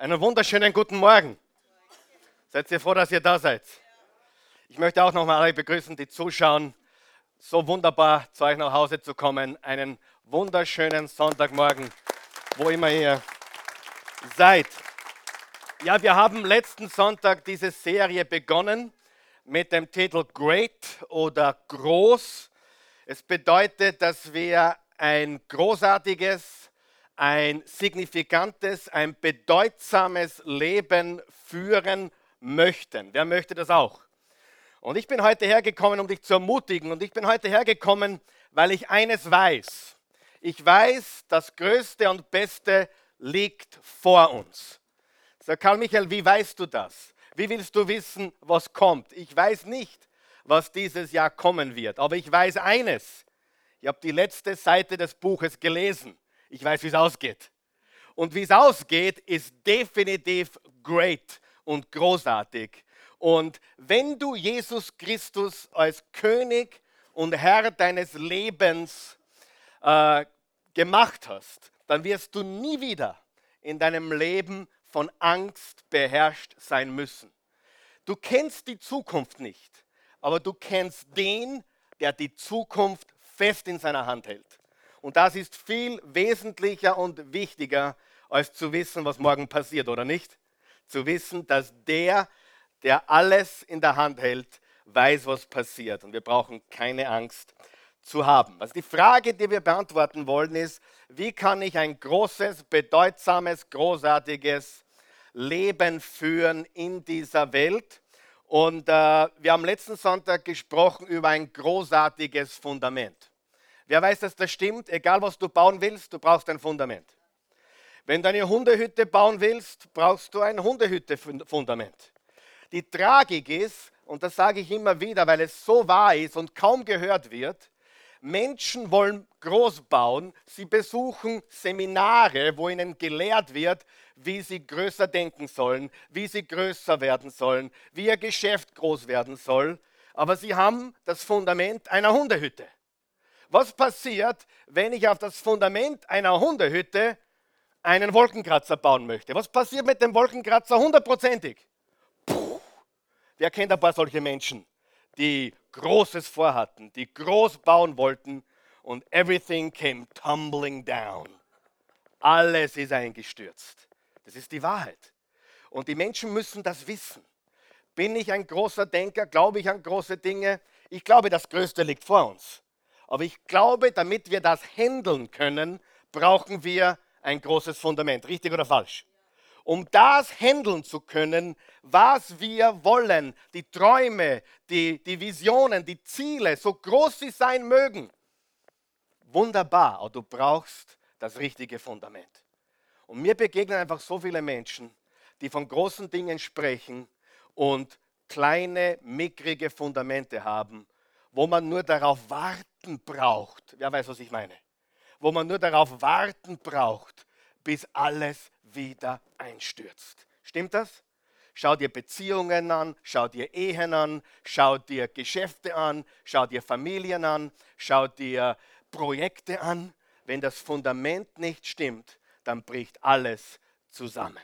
Einen wunderschönen guten Morgen. Seid ihr froh, dass ihr da seid? Ich möchte auch nochmal alle begrüßen, die zuschauen. So wunderbar zu euch nach Hause zu kommen. Einen wunderschönen Sonntagmorgen, wo immer ihr seid. Ja, wir haben letzten Sonntag diese Serie begonnen mit dem Titel Great oder Groß. Es bedeutet, dass wir ein großartiges, ein signifikantes, ein bedeutsames Leben führen möchten. Wer möchte das auch? Und ich bin heute hergekommen, um dich zu ermutigen. Und ich bin heute hergekommen, weil ich eines weiß. Ich weiß, das Größte und Beste liegt vor uns. Sag Karl Michael, wie weißt du das? Wie willst du wissen, was kommt? Ich weiß nicht, was dieses Jahr kommen wird. Aber ich weiß eines. Ich habe die letzte Seite des Buches gelesen. Ich weiß, wie es ausgeht. Und wie es ausgeht, ist definitiv great und großartig. Und wenn du Jesus Christus als König und Herr deines Lebens äh, gemacht hast, dann wirst du nie wieder in deinem Leben von Angst beherrscht sein müssen. Du kennst die Zukunft nicht, aber du kennst den, der die Zukunft fest in seiner Hand hält. Und das ist viel wesentlicher und wichtiger, als zu wissen, was morgen passiert, oder nicht? Zu wissen, dass der, der alles in der Hand hält, weiß, was passiert. Und wir brauchen keine Angst zu haben. Also die Frage, die wir beantworten wollen, ist, wie kann ich ein großes, bedeutsames, großartiges Leben führen in dieser Welt? Und äh, wir haben letzten Sonntag gesprochen über ein großartiges Fundament. Wer weiß, dass das stimmt? Egal, was du bauen willst, du brauchst ein Fundament. Wenn du eine Hundehütte bauen willst, brauchst du ein Hundehütte-Fundament. Die Tragik ist, und das sage ich immer wieder, weil es so wahr ist und kaum gehört wird, Menschen wollen groß bauen, sie besuchen Seminare, wo ihnen gelehrt wird, wie sie größer denken sollen, wie sie größer werden sollen, wie ihr Geschäft groß werden soll, aber sie haben das Fundament einer Hundehütte. Was passiert, wenn ich auf das Fundament einer Hundehütte einen Wolkenkratzer bauen möchte? Was passiert mit dem Wolkenkratzer hundertprozentig? Wer kennt ein paar solche Menschen, die Großes vorhatten, die groß bauen wollten und everything came tumbling down. Alles ist eingestürzt. Das ist die Wahrheit. Und die Menschen müssen das wissen. Bin ich ein großer Denker? Glaube ich an große Dinge? Ich glaube, das Größte liegt vor uns. Aber ich glaube, damit wir das handeln können, brauchen wir ein großes Fundament. Richtig oder falsch? Um das handeln zu können, was wir wollen, die Träume, die, die Visionen, die Ziele, so groß sie sein mögen. Wunderbar, aber du brauchst das richtige Fundament. Und mir begegnen einfach so viele Menschen, die von großen Dingen sprechen und kleine, mickrige Fundamente haben wo man nur darauf warten braucht. Wer weiß, was ich meine? Wo man nur darauf warten braucht, bis alles wieder einstürzt. Stimmt das? Schau dir Beziehungen an, schau dir Ehen an, schau dir Geschäfte an, schau dir Familien an, schau dir Projekte an. Wenn das Fundament nicht stimmt, dann bricht alles zusammen.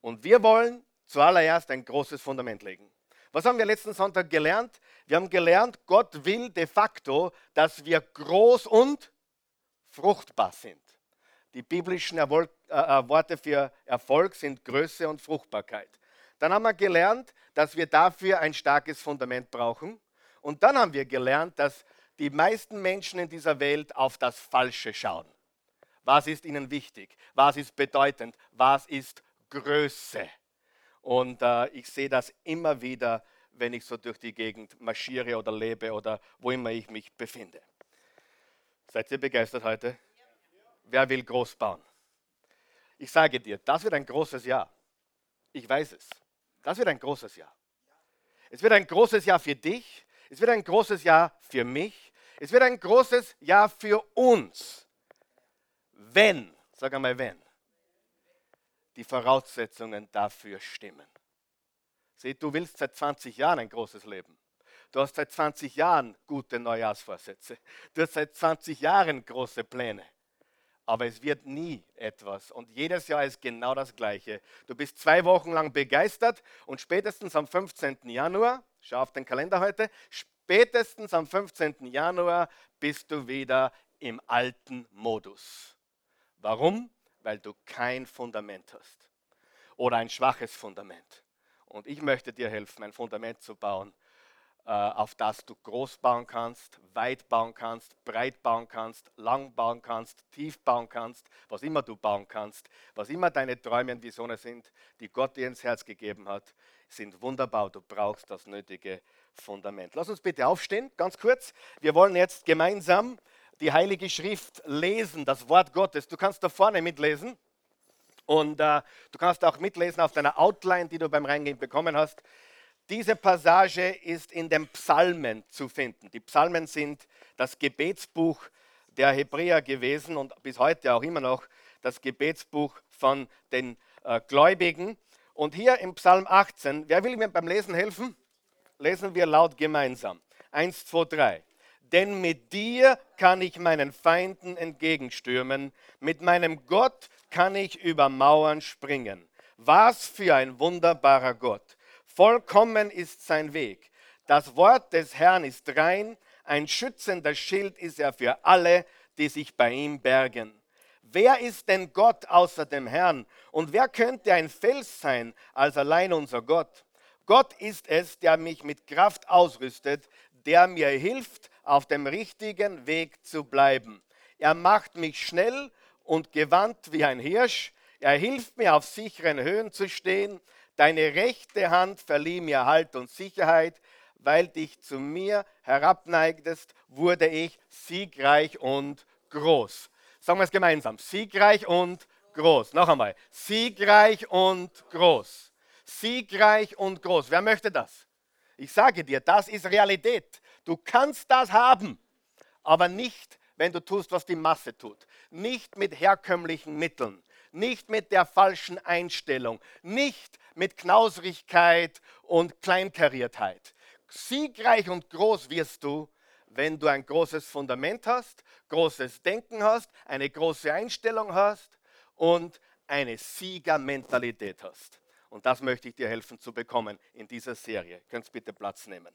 Und wir wollen zuallererst ein großes Fundament legen. Was haben wir letzten Sonntag gelernt? Wir haben gelernt, Gott will de facto, dass wir groß und fruchtbar sind. Die biblischen Erwol äh, äh, Worte für Erfolg sind Größe und Fruchtbarkeit. Dann haben wir gelernt, dass wir dafür ein starkes Fundament brauchen. Und dann haben wir gelernt, dass die meisten Menschen in dieser Welt auf das Falsche schauen. Was ist ihnen wichtig? Was ist bedeutend? Was ist Größe? Und äh, ich sehe das immer wieder, wenn ich so durch die Gegend marschiere oder lebe oder wo immer ich mich befinde. Seid ihr begeistert heute? Wer will groß bauen? Ich sage dir, das wird ein großes Jahr. Ich weiß es. Das wird ein großes Jahr. Es wird ein großes Jahr für dich. Es wird ein großes Jahr für mich. Es wird ein großes Jahr für uns. Wenn, sag einmal wenn, die Voraussetzungen dafür stimmen. Sieh, du willst seit 20 Jahren ein großes Leben. Du hast seit 20 Jahren gute Neujahrsvorsätze. Du hast seit 20 Jahren große Pläne. aber es wird nie etwas. Und jedes Jahr ist genau das Gleiche. Du bist zwei Wochen lang begeistert und spätestens am 15. Januar, schau auf den Kalender heute, spätestens am 15. Januar bist du wieder im alten Modus. Warum? Weil du kein Fundament hast oder ein schwaches Fundament. Und ich möchte dir helfen, ein Fundament zu bauen, äh, auf das du groß bauen kannst, weit bauen kannst, breit bauen kannst, lang bauen kannst, tief bauen kannst, was immer du bauen kannst, was immer deine Träume und Visionen sind, die Gott dir ins Herz gegeben hat, sind wunderbar. Du brauchst das nötige Fundament. Lass uns bitte aufstehen, ganz kurz. Wir wollen jetzt gemeinsam die Heilige Schrift lesen, das Wort Gottes. Du kannst da vorne mitlesen. Und äh, du kannst auch mitlesen auf deiner Outline, die du beim Reingehen bekommen hast. Diese Passage ist in den Psalmen zu finden. Die Psalmen sind das Gebetsbuch der Hebräer gewesen und bis heute auch immer noch das Gebetsbuch von den äh, Gläubigen. Und hier im Psalm 18, wer will mir beim Lesen helfen? Lesen wir laut gemeinsam. Eins, zwei, drei. Denn mit dir kann ich meinen Feinden entgegenstürmen, mit meinem Gott kann ich über Mauern springen. Was für ein wunderbarer Gott. Vollkommen ist sein Weg. Das Wort des Herrn ist rein, ein schützender Schild ist er für alle, die sich bei ihm bergen. Wer ist denn Gott außer dem Herrn? Und wer könnte ein Fels sein als allein unser Gott? Gott ist es, der mich mit Kraft ausrüstet, der mir hilft, auf dem richtigen Weg zu bleiben. Er macht mich schnell und gewandt wie ein Hirsch. Er hilft mir, auf sicheren Höhen zu stehen. Deine rechte Hand verlieh mir Halt und Sicherheit. Weil dich zu mir herabneigtest, wurde ich siegreich und groß. Sagen wir es gemeinsam. Siegreich und groß. Noch einmal. Siegreich und groß. Siegreich und groß. Wer möchte das? Ich sage dir, das ist Realität. Du kannst das haben, aber nicht, wenn du tust, was die Masse tut. Nicht mit herkömmlichen Mitteln nicht mit der falschen Einstellung, nicht mit Knausrigkeit und Kleinkariertheit. Siegreich und groß wirst du, wenn du ein großes Fundament hast, großes Denken hast, eine große Einstellung hast und eine Siegermentalität hast. Und das möchte ich dir helfen zu bekommen in dieser Serie. Könnt bitte Platz nehmen.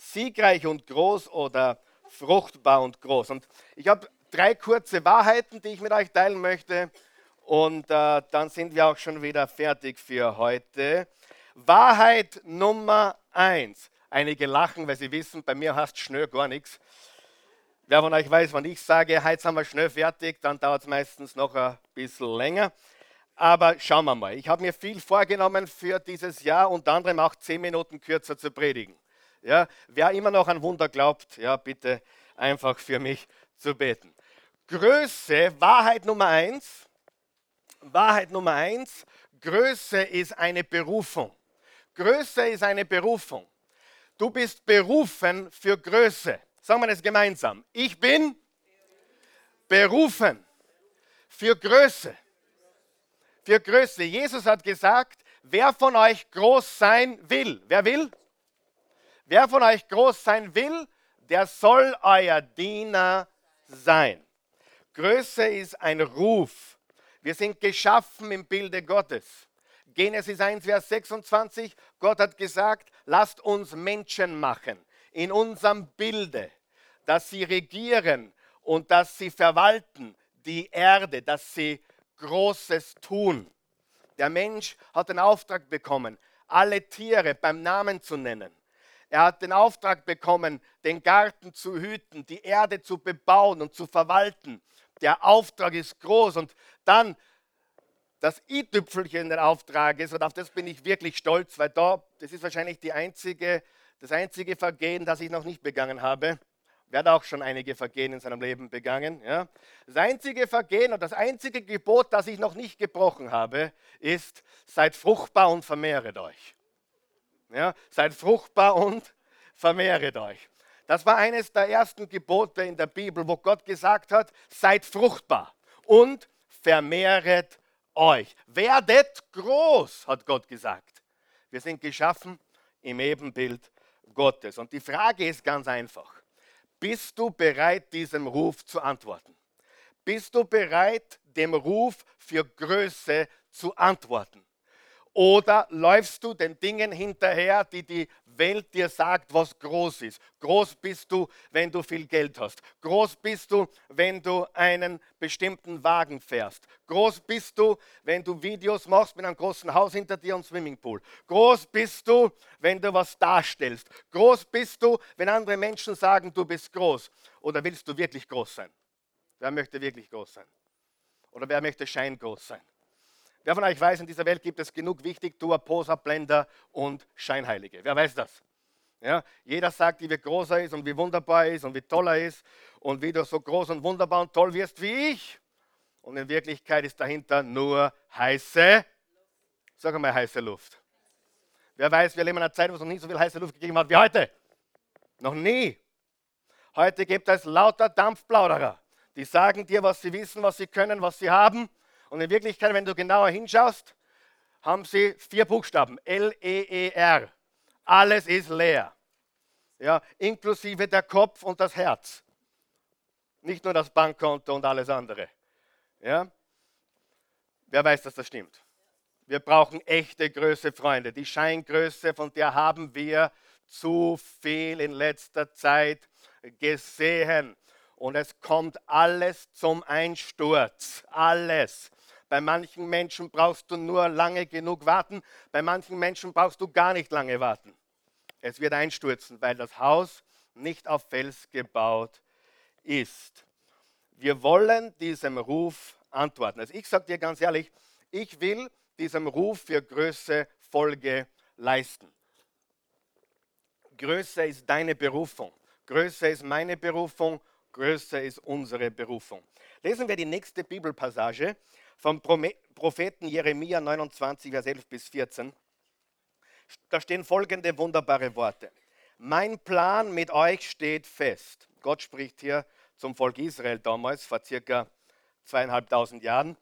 Siegreich und groß oder fruchtbar und groß. Und ich habe drei kurze Wahrheiten, die ich mit euch teilen möchte und äh, dann sind wir auch schon wieder fertig für heute. Wahrheit Nummer eins. Einige lachen, weil sie wissen, bei mir heißt schnell gar nichts. Wer von euch weiß, wenn ich sage, heute sind wir schnell fertig, dann dauert es meistens noch ein bisschen länger. Aber schauen wir mal. Ich habe mir viel vorgenommen für dieses Jahr, unter anderem auch zehn Minuten kürzer zu predigen. Ja, wer immer noch an Wunder glaubt, ja, bitte einfach für mich zu beten. Größe, Wahrheit Nummer eins, Wahrheit Nummer eins, Größe ist eine Berufung. Größe ist eine Berufung. Du bist berufen für Größe. Sagen wir es gemeinsam. Ich bin berufen für Größe. Für Größe. Jesus hat gesagt, wer von euch groß sein will, wer will? Wer von euch groß sein will, der soll euer Diener sein. Größe ist ein Ruf. Wir sind geschaffen im Bilde Gottes. Genesis 1, Vers 26, Gott hat gesagt, lasst uns Menschen machen in unserem Bilde, dass sie regieren und dass sie verwalten die Erde, dass sie Großes tun. Der Mensch hat den Auftrag bekommen, alle Tiere beim Namen zu nennen. Er hat den Auftrag bekommen, den Garten zu hüten, die Erde zu bebauen und zu verwalten. Der Auftrag ist groß und dann das i-Tüpfelchen des Auftrages und auf das bin ich wirklich stolz, weil da, das ist wahrscheinlich die einzige, das einzige Vergehen, das ich noch nicht begangen habe. Wer hat auch schon einige Vergehen in seinem Leben begangen? Ja? Das einzige Vergehen und das einzige Gebot, das ich noch nicht gebrochen habe, ist, seid fruchtbar und vermehret euch. Ja? Seid fruchtbar und vermehret euch. Das war eines der ersten Gebote in der Bibel, wo Gott gesagt hat, seid fruchtbar und vermehret euch. Werdet groß, hat Gott gesagt. Wir sind geschaffen im Ebenbild Gottes. Und die Frage ist ganz einfach. Bist du bereit, diesem Ruf zu antworten? Bist du bereit, dem Ruf für Größe zu antworten? Oder läufst du den Dingen hinterher, die die Welt dir sagt, was groß ist? Groß bist du, wenn du viel Geld hast. Groß bist du, wenn du einen bestimmten Wagen fährst. Groß bist du, wenn du Videos machst mit einem großen Haus hinter dir und Swimmingpool. Groß bist du, wenn du was darstellst. Groß bist du, wenn andere Menschen sagen, du bist groß. Oder willst du wirklich groß sein? Wer möchte wirklich groß sein? Oder wer möchte scheingroß sein? Wer von euch weiß, in dieser Welt gibt es genug Wichtigtuer, Poser, Blender und Scheinheilige. Wer weiß das? Ja, jeder sagt, wie groß er ist und wie wunderbar er ist und wie toll er ist und wie du so groß und wunderbar und toll wirst wie ich. Und in Wirklichkeit ist dahinter nur heiße, sag mal heiße Luft. Wer weiß, wir leben in einer Zeit, wo es noch nie so viel heiße Luft gegeben hat wie heute. Noch nie. Heute gibt es lauter Dampfplauderer, die sagen dir, was sie wissen, was sie können, was sie haben und in Wirklichkeit, wenn du genauer hinschaust, haben sie vier Buchstaben. L-E-E-R. Alles ist leer. Ja, inklusive der Kopf und das Herz. Nicht nur das Bankkonto und alles andere. Ja? Wer weiß, dass das stimmt? Wir brauchen echte Größe, Freunde. Die Scheingröße, von der haben wir zu viel in letzter Zeit gesehen. Und es kommt alles zum Einsturz. Alles. Bei manchen Menschen brauchst du nur lange genug warten, bei manchen Menschen brauchst du gar nicht lange warten. Es wird einstürzen, weil das Haus nicht auf Fels gebaut ist. Wir wollen diesem Ruf antworten. Also ich sage dir ganz ehrlich, ich will diesem Ruf für Größe Folge leisten. Größe ist deine Berufung. Größe ist meine Berufung. Größe ist unsere Berufung. Lesen wir die nächste Bibelpassage vom Propheten Jeremia 29, Vers 11 bis 14. Da stehen folgende wunderbare Worte. Mein Plan mit euch steht fest. Gott spricht hier zum Volk Israel damals, vor circa zweieinhalbtausend Jahren.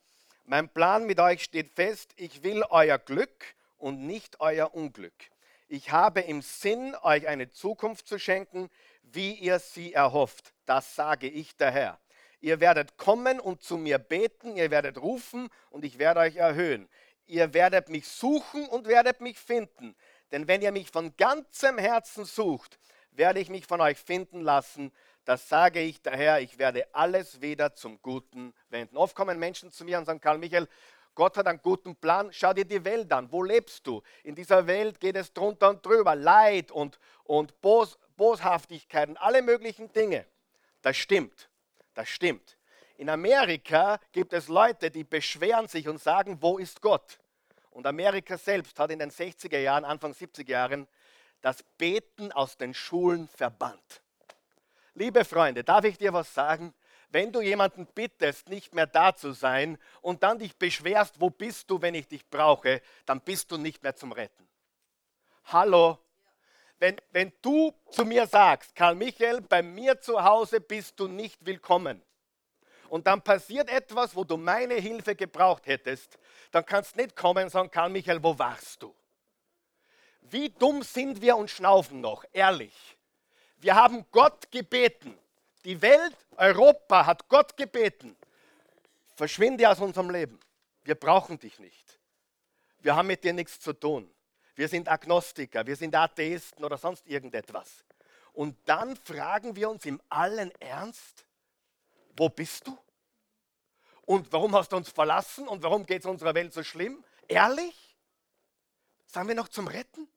Mein Plan mit euch steht fest. Ich will euer Glück und nicht euer Unglück. Ich habe im Sinn, euch eine Zukunft zu schenken, wie ihr sie erhofft. Das sage ich der Herr. Ihr werdet kommen und zu mir beten, ihr werdet rufen und ich werde euch erhöhen. Ihr werdet mich suchen und werdet mich finden. Denn wenn ihr mich von ganzem Herzen sucht, werde ich mich von euch finden lassen. Das sage ich daher, ich werde alles wieder zum Guten wenden. Oft kommen Menschen zu mir und sagen, Karl Michael, Gott hat einen guten Plan. Schau dir die Welt an. Wo lebst du? In dieser Welt geht es drunter und drüber. Leid und, und Bos, Boshaftigkeit und alle möglichen Dinge. Das stimmt. Das stimmt. In Amerika gibt es Leute, die beschweren sich und sagen, wo ist Gott? Und Amerika selbst hat in den 60er Jahren, Anfang 70er Jahren das Beten aus den Schulen verbannt. Liebe Freunde, darf ich dir was sagen? Wenn du jemanden bittest, nicht mehr da zu sein und dann dich beschwerst, wo bist du, wenn ich dich brauche, dann bist du nicht mehr zum Retten. Hallo, wenn, wenn du zu mir sagst, Karl Michael, bei mir zu Hause bist du nicht willkommen, und dann passiert etwas, wo du meine Hilfe gebraucht hättest, dann kannst du nicht kommen und sagen, Karl Michael, wo warst du? Wie dumm sind wir und schnaufen noch, ehrlich. Wir haben Gott gebeten. Die Welt, Europa hat Gott gebeten. Verschwinde aus unserem Leben. Wir brauchen dich nicht. Wir haben mit dir nichts zu tun wir sind Agnostiker, wir sind Atheisten oder sonst irgendetwas. Und dann fragen wir uns im allen Ernst, wo bist du? Und warum hast du uns verlassen? Und warum geht es unserer Welt so schlimm? Ehrlich? Sagen wir noch zum Retten?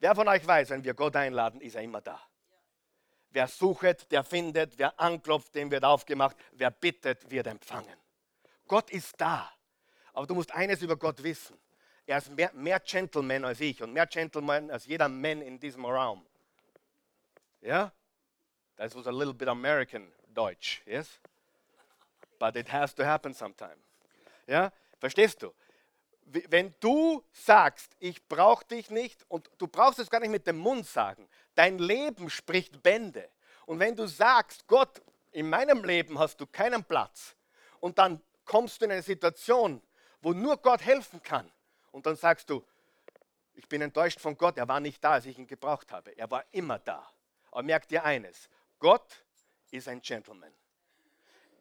Wer von euch weiß, wenn wir Gott einladen, ist er immer da. Wer sucht, der findet, wer anklopft, dem wird aufgemacht, wer bittet, wird empfangen. Gott ist da. Aber du musst eines über Gott wissen. Er ist mehr, mehr Gentleman als ich und mehr Gentleman als jeder Mann in diesem Raum. Ja? That was a little bit American Deutsch, yes? But it has to happen sometime. Ja? Verstehst du? Wenn du sagst, ich brauche dich nicht, und du brauchst es gar nicht mit dem Mund sagen, dein Leben spricht Bände. Und wenn du sagst, Gott, in meinem Leben hast du keinen Platz, und dann kommst du in eine Situation, wo nur Gott helfen kann, und dann sagst du, ich bin enttäuscht von Gott, er war nicht da, als ich ihn gebraucht habe. Er war immer da. Aber merk dir eines, Gott ist ein Gentleman.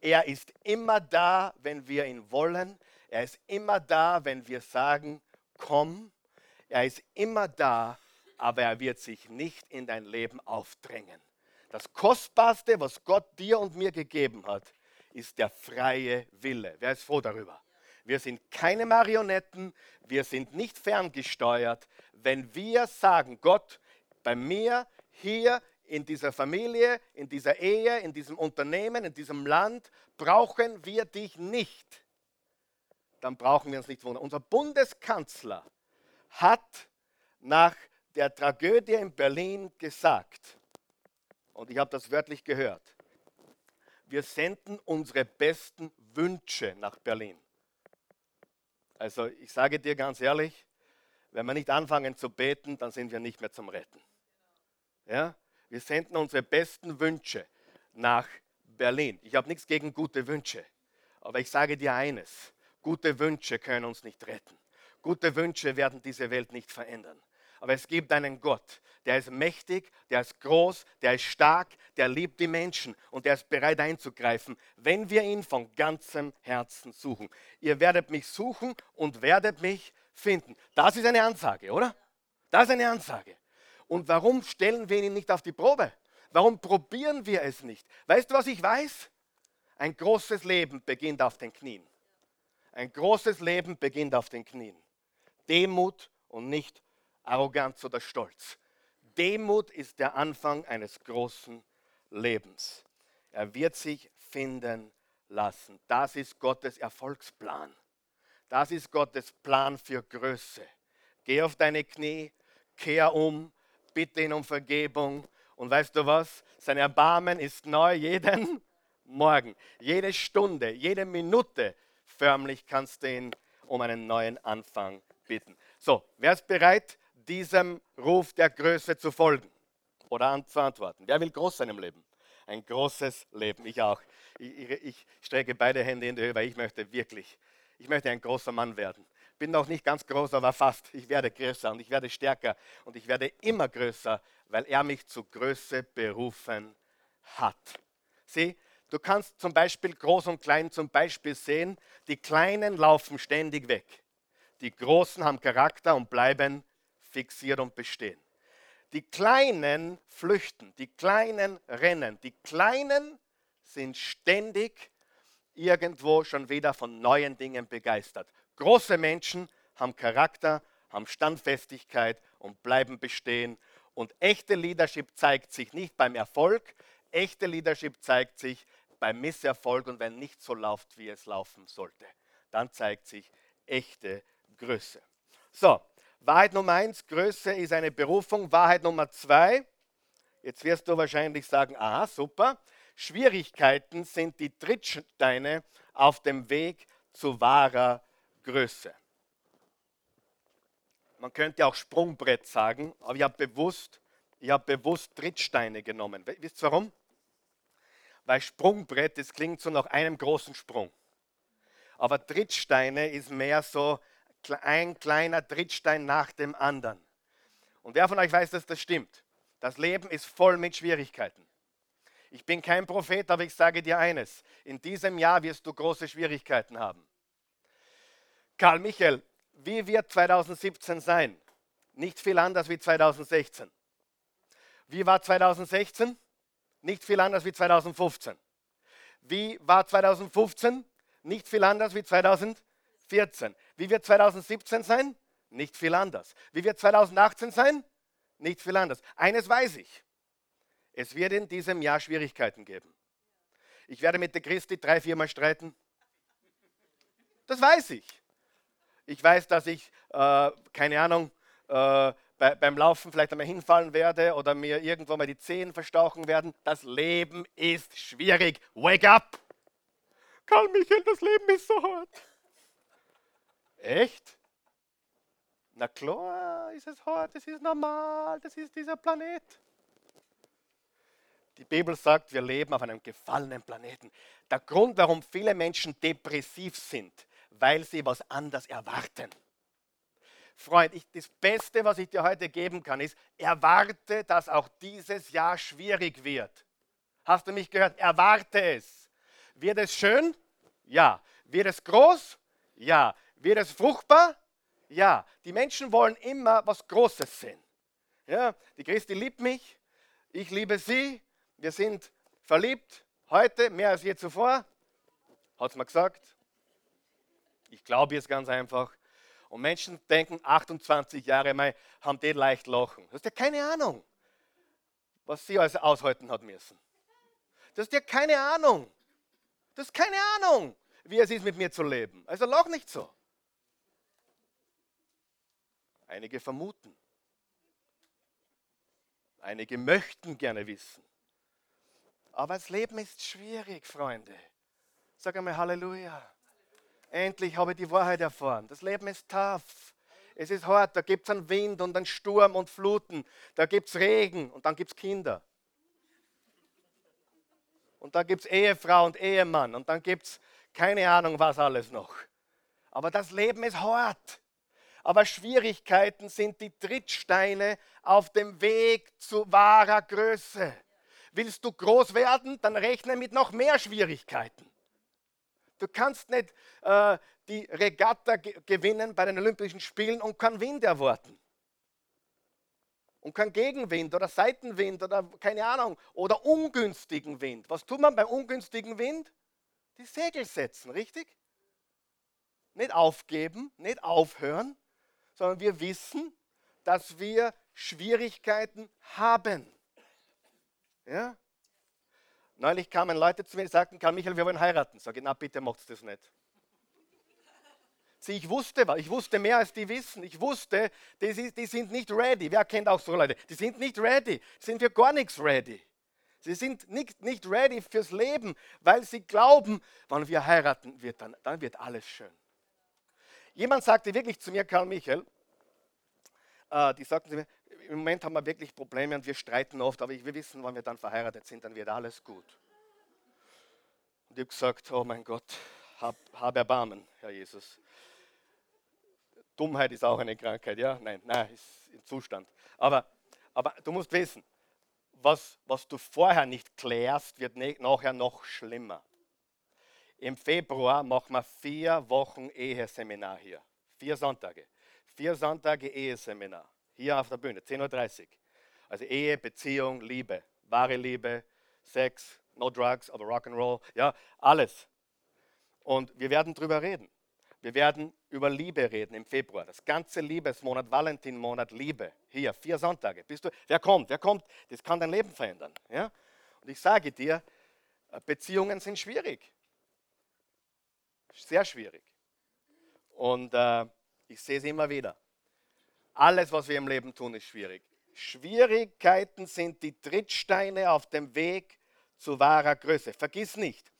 Er ist immer da, wenn wir ihn wollen. Er ist immer da, wenn wir sagen, komm. Er ist immer da, aber er wird sich nicht in dein Leben aufdrängen. Das Kostbarste, was Gott dir und mir gegeben hat, ist der freie Wille. Wer ist froh darüber? Wir sind keine Marionetten, wir sind nicht ferngesteuert. Wenn wir sagen, Gott, bei mir, hier, in dieser Familie, in dieser Ehe, in diesem Unternehmen, in diesem Land, brauchen wir dich nicht, dann brauchen wir uns nicht wundern. Unser Bundeskanzler hat nach der Tragödie in Berlin gesagt, und ich habe das wörtlich gehört, wir senden unsere besten Wünsche nach Berlin. Also ich sage dir ganz ehrlich, wenn wir nicht anfangen zu beten, dann sind wir nicht mehr zum Retten. Ja? Wir senden unsere besten Wünsche nach Berlin. Ich habe nichts gegen gute Wünsche, aber ich sage dir eines, gute Wünsche können uns nicht retten. Gute Wünsche werden diese Welt nicht verändern. Aber es gibt einen Gott, der ist mächtig, der ist groß, der ist stark, der liebt die Menschen und der ist bereit einzugreifen, wenn wir ihn von ganzem Herzen suchen. Ihr werdet mich suchen und werdet mich finden. Das ist eine Ansage, oder? Das ist eine Ansage. Und warum stellen wir ihn nicht auf die Probe? Warum probieren wir es nicht? Weißt du, was ich weiß? Ein großes Leben beginnt auf den Knien. Ein großes Leben beginnt auf den Knien. Demut und nicht Arroganz oder Stolz. Demut ist der Anfang eines großen Lebens. Er wird sich finden lassen. Das ist Gottes Erfolgsplan. Das ist Gottes Plan für Größe. Geh auf deine Knie, kehr um, bitte ihn um Vergebung. Und weißt du was? Sein Erbarmen ist neu jeden Morgen, jede Stunde, jede Minute. Förmlich kannst du ihn um einen neuen Anfang bitten. So, wer ist bereit, diesem Ruf der Größe zu folgen oder zu antworten? Wer will groß sein im Leben? Ein großes Leben, ich auch. Ich, ich, ich strecke beide Hände in die Höhe, weil ich möchte wirklich, ich möchte ein großer Mann werden. Bin noch nicht ganz groß, aber fast. Ich werde größer und ich werde stärker und ich werde immer größer, weil er mich zu Größe berufen hat. Sieh, du kannst zum Beispiel groß und klein zum Beispiel sehen, die Kleinen laufen ständig weg. Die Großen haben Charakter und bleiben fixiert und bestehen. Die Kleinen flüchten, die Kleinen rennen, die Kleinen sind ständig irgendwo schon wieder von neuen Dingen begeistert. Große Menschen haben Charakter, haben Standfestigkeit und bleiben bestehen. Und echte Leadership zeigt sich nicht beim Erfolg, echte Leadership zeigt sich beim Misserfolg und wenn nicht so läuft, wie es laufen sollte. Dann zeigt sich echte Größe. So, Wahrheit Nummer eins, Größe ist eine Berufung. Wahrheit Nummer zwei, jetzt wirst du wahrscheinlich sagen, aha, super. Schwierigkeiten sind die Trittsteine auf dem Weg zu wahrer Größe. Man könnte auch Sprungbrett sagen, aber ich habe bewusst, ich bewusst Trittsteine genommen. Wisst ihr warum? Weil Sprungbrett, das klingt so nach einem großen Sprung. Aber Trittsteine ist mehr so ein kleiner Trittstein nach dem anderen. Und wer von euch weiß, dass das stimmt? Das Leben ist voll mit Schwierigkeiten. Ich bin kein Prophet, aber ich sage dir eines. In diesem Jahr wirst du große Schwierigkeiten haben. Karl Michael, wie wird 2017 sein? Nicht viel anders wie 2016. Wie war 2016? Nicht viel anders wie 2015. Wie war 2015? Nicht viel anders wie 2014. Wie wird 2017 sein? Nicht viel anders. Wie wird 2018 sein? Nicht viel anders. Eines weiß ich. Es wird in diesem Jahr Schwierigkeiten geben. Ich werde mit der Christi drei, viermal streiten. Das weiß ich. Ich weiß, dass ich, äh, keine Ahnung, äh, bei, beim Laufen vielleicht einmal hinfallen werde oder mir irgendwo mal die Zehen verstauchen werden. Das Leben ist schwierig. Wake up! Karl Michael, das Leben ist so hart. Echt? Na klar ist es hart, das ist normal, das ist dieser Planet. Die Bibel sagt, wir leben auf einem gefallenen Planeten. Der Grund, warum viele Menschen depressiv sind, weil sie was anderes erwarten. Freund, ich, das Beste, was ich dir heute geben kann, ist, erwarte, dass auch dieses Jahr schwierig wird. Hast du mich gehört? Erwarte es. Wird es schön? Ja. Wird es groß? Ja. Wird es fruchtbar? Ja. Die Menschen wollen immer was Großes sehen. Ja, die Christi liebt mich, ich liebe sie, wir sind verliebt, heute mehr als je zuvor, hat es mir gesagt. Ich glaube jetzt ganz einfach. Und Menschen denken, 28 Jahre mal haben die leicht lachen. Du hast ja keine Ahnung, was sie alles aushalten hat müssen. Du hast ja keine Ahnung. Du hast keine Ahnung, wie es ist, mit mir zu leben. Also lach nicht so. Einige vermuten. Einige möchten gerne wissen. Aber das Leben ist schwierig, Freunde. Sag einmal Halleluja. Endlich habe ich die Wahrheit erfahren. Das Leben ist tough. Es ist hart. Da gibt es einen Wind und einen Sturm und Fluten. Da gibt es Regen und dann gibt es Kinder. Und da gibt es Ehefrau und Ehemann. Und dann gibt es keine Ahnung, was alles noch. Aber das Leben ist hart. Aber Schwierigkeiten sind die Trittsteine auf dem Weg zu wahrer Größe. Willst du groß werden, dann rechne mit noch mehr Schwierigkeiten. Du kannst nicht äh, die Regatta gewinnen bei den Olympischen Spielen und keinen Wind erwarten. Und kein Gegenwind oder Seitenwind oder keine Ahnung oder ungünstigen Wind. Was tut man beim ungünstigen Wind? Die Segel setzen, richtig? Nicht aufgeben, nicht aufhören, sondern wir wissen, dass wir Schwierigkeiten haben. Ja? Neulich kamen Leute zu mir und sagten, Karl Michael, wir wollen heiraten. Sag ich, na bitte macht das nicht. Sieh, ich wusste was, ich wusste mehr als die wissen. Ich wusste, die, die sind nicht ready. Wer kennt auch so Leute? Die sind nicht ready, sind für gar nichts ready. Sie sind nicht, nicht ready fürs Leben, weil sie glauben, wenn wir heiraten, wird dann, dann wird alles schön. Jemand sagte wirklich zu mir, Karl Michael, äh, die sagten zu mir, im Moment haben wir wirklich Probleme und wir streiten oft, aber wir wissen, wenn wir dann verheiratet sind, dann wird alles gut. Und ich habe gesagt, oh mein Gott, hab, hab Erbarmen, Herr Jesus. Dummheit ist auch eine Krankheit, ja? Nein, nein, ist ein Zustand. Aber, aber du musst wissen, was, was du vorher nicht klärst, wird ne, nachher noch schlimmer. Im Februar machen wir vier Wochen Eheseminar hier. Vier Sonntage. Vier Sonntage Eheseminar hier auf der Bühne, 10.30 Uhr. Also Ehe, Beziehung, Liebe, wahre Liebe, Sex, no drugs, aber Rock'n'Roll, ja, alles. Und wir werden darüber reden. Wir werden über Liebe reden im Februar. Das ganze Liebesmonat, Valentinmonat, Liebe. Hier, vier Sonntage. Bist du, wer kommt? Wer kommt? Das kann dein Leben verändern. Ja? Und ich sage dir, Beziehungen sind schwierig. Sehr schwierig. Und äh, ich sehe es immer wieder. Alles, was wir im Leben tun, ist schwierig. Schwierigkeiten sind die Trittsteine auf dem Weg zu wahrer Größe. Vergiss nicht,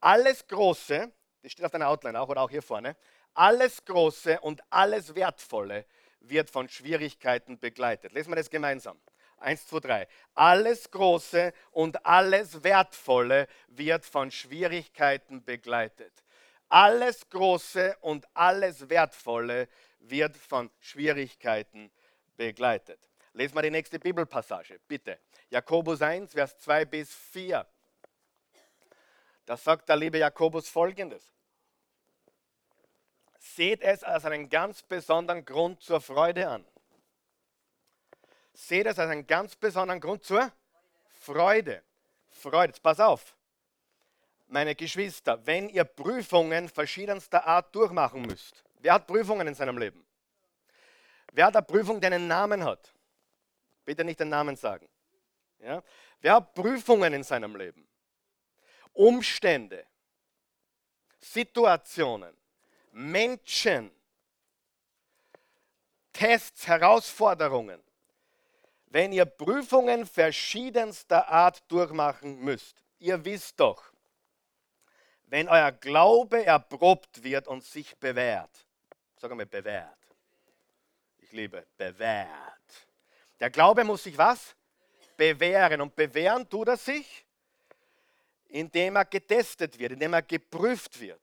alles Große, das steht auf deiner Outline auch oder auch hier vorne, alles Große und alles Wertvolle wird von Schwierigkeiten begleitet. Lesen wir das gemeinsam. Eins, zwei, drei. Alles Große und alles Wertvolle wird von Schwierigkeiten begleitet. Alles Große und alles Wertvolle wird von Schwierigkeiten begleitet. Lesen wir die nächste Bibelpassage, bitte. Jakobus 1, Vers 2 bis 4. Da sagt der liebe Jakobus folgendes. Seht es als einen ganz besonderen Grund zur Freude an. Seht es als einen ganz besonderen Grund zur Freude. Freude. Jetzt pass auf. Meine Geschwister, wenn ihr Prüfungen verschiedenster Art durchmachen müsst, Wer hat Prüfungen in seinem Leben? Wer hat eine Prüfung, die einen Namen hat? Bitte nicht den Namen sagen. Ja? Wer hat Prüfungen in seinem Leben? Umstände, Situationen, Menschen, Tests, Herausforderungen. Wenn ihr Prüfungen verschiedenster Art durchmachen müsst, ihr wisst doch, wenn euer Glaube erprobt wird und sich bewährt, Sag einmal, bewährt. Ich liebe, bewährt. Der Glaube muss sich was? Bewähren. Und bewähren tut er sich, indem er getestet wird, indem er geprüft wird.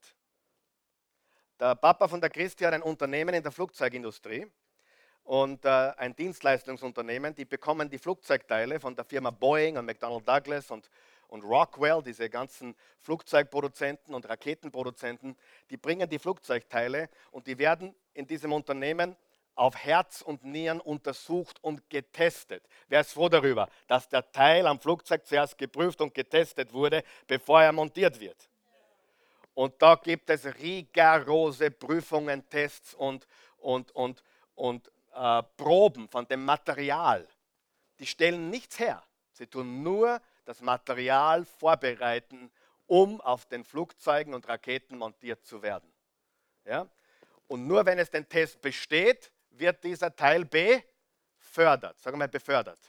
Der Papa von der Christi hat ein Unternehmen in der Flugzeugindustrie und äh, ein Dienstleistungsunternehmen, die bekommen die Flugzeugteile von der Firma Boeing und McDonnell Douglas und, und Rockwell, diese ganzen Flugzeugproduzenten und Raketenproduzenten, die bringen die Flugzeugteile und die werden in diesem Unternehmen auf Herz und Nieren untersucht und getestet. Wer ist froh darüber, dass der Teil am Flugzeug zuerst geprüft und getestet wurde, bevor er montiert wird? Und da gibt es rigorose Prüfungen, Tests und, und, und, und äh, Proben von dem Material. Die stellen nichts her. Sie tun nur das Material vorbereiten, um auf den Flugzeugen und Raketen montiert zu werden. Ja? Und nur wenn es den Test besteht, wird dieser Teil befördert. Sagen wir befördert.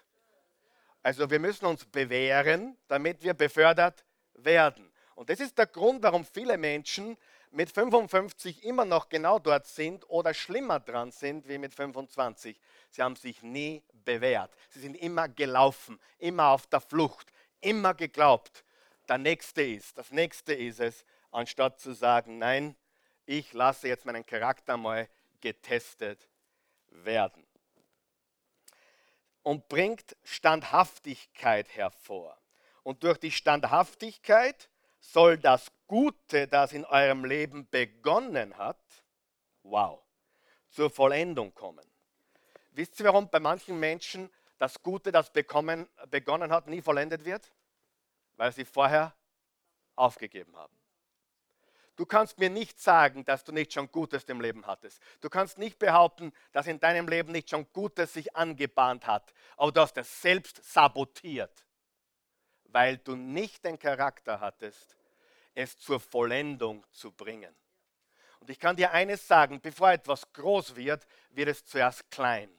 Also wir müssen uns bewähren, damit wir befördert werden. Und das ist der Grund, warum viele Menschen mit 55 immer noch genau dort sind oder schlimmer dran sind wie mit 25. Sie haben sich nie bewährt. Sie sind immer gelaufen, immer auf der Flucht, immer geglaubt. Der nächste ist, das nächste ist es, anstatt zu sagen, nein, ich lasse jetzt meinen Charakter mal getestet werden. Und bringt Standhaftigkeit hervor. Und durch die Standhaftigkeit soll das Gute, das in eurem Leben begonnen hat, wow, zur Vollendung kommen. Wisst ihr, warum bei manchen Menschen das Gute, das bekommen, begonnen hat, nie vollendet wird? Weil sie vorher aufgegeben haben. Du kannst mir nicht sagen, dass du nicht schon Gutes im Leben hattest. Du kannst nicht behaupten, dass in deinem Leben nicht schon Gutes sich angebahnt hat. Aber du hast es selbst sabotiert, weil du nicht den Charakter hattest, es zur Vollendung zu bringen. Und ich kann dir eines sagen, bevor etwas groß wird, wird es zuerst klein.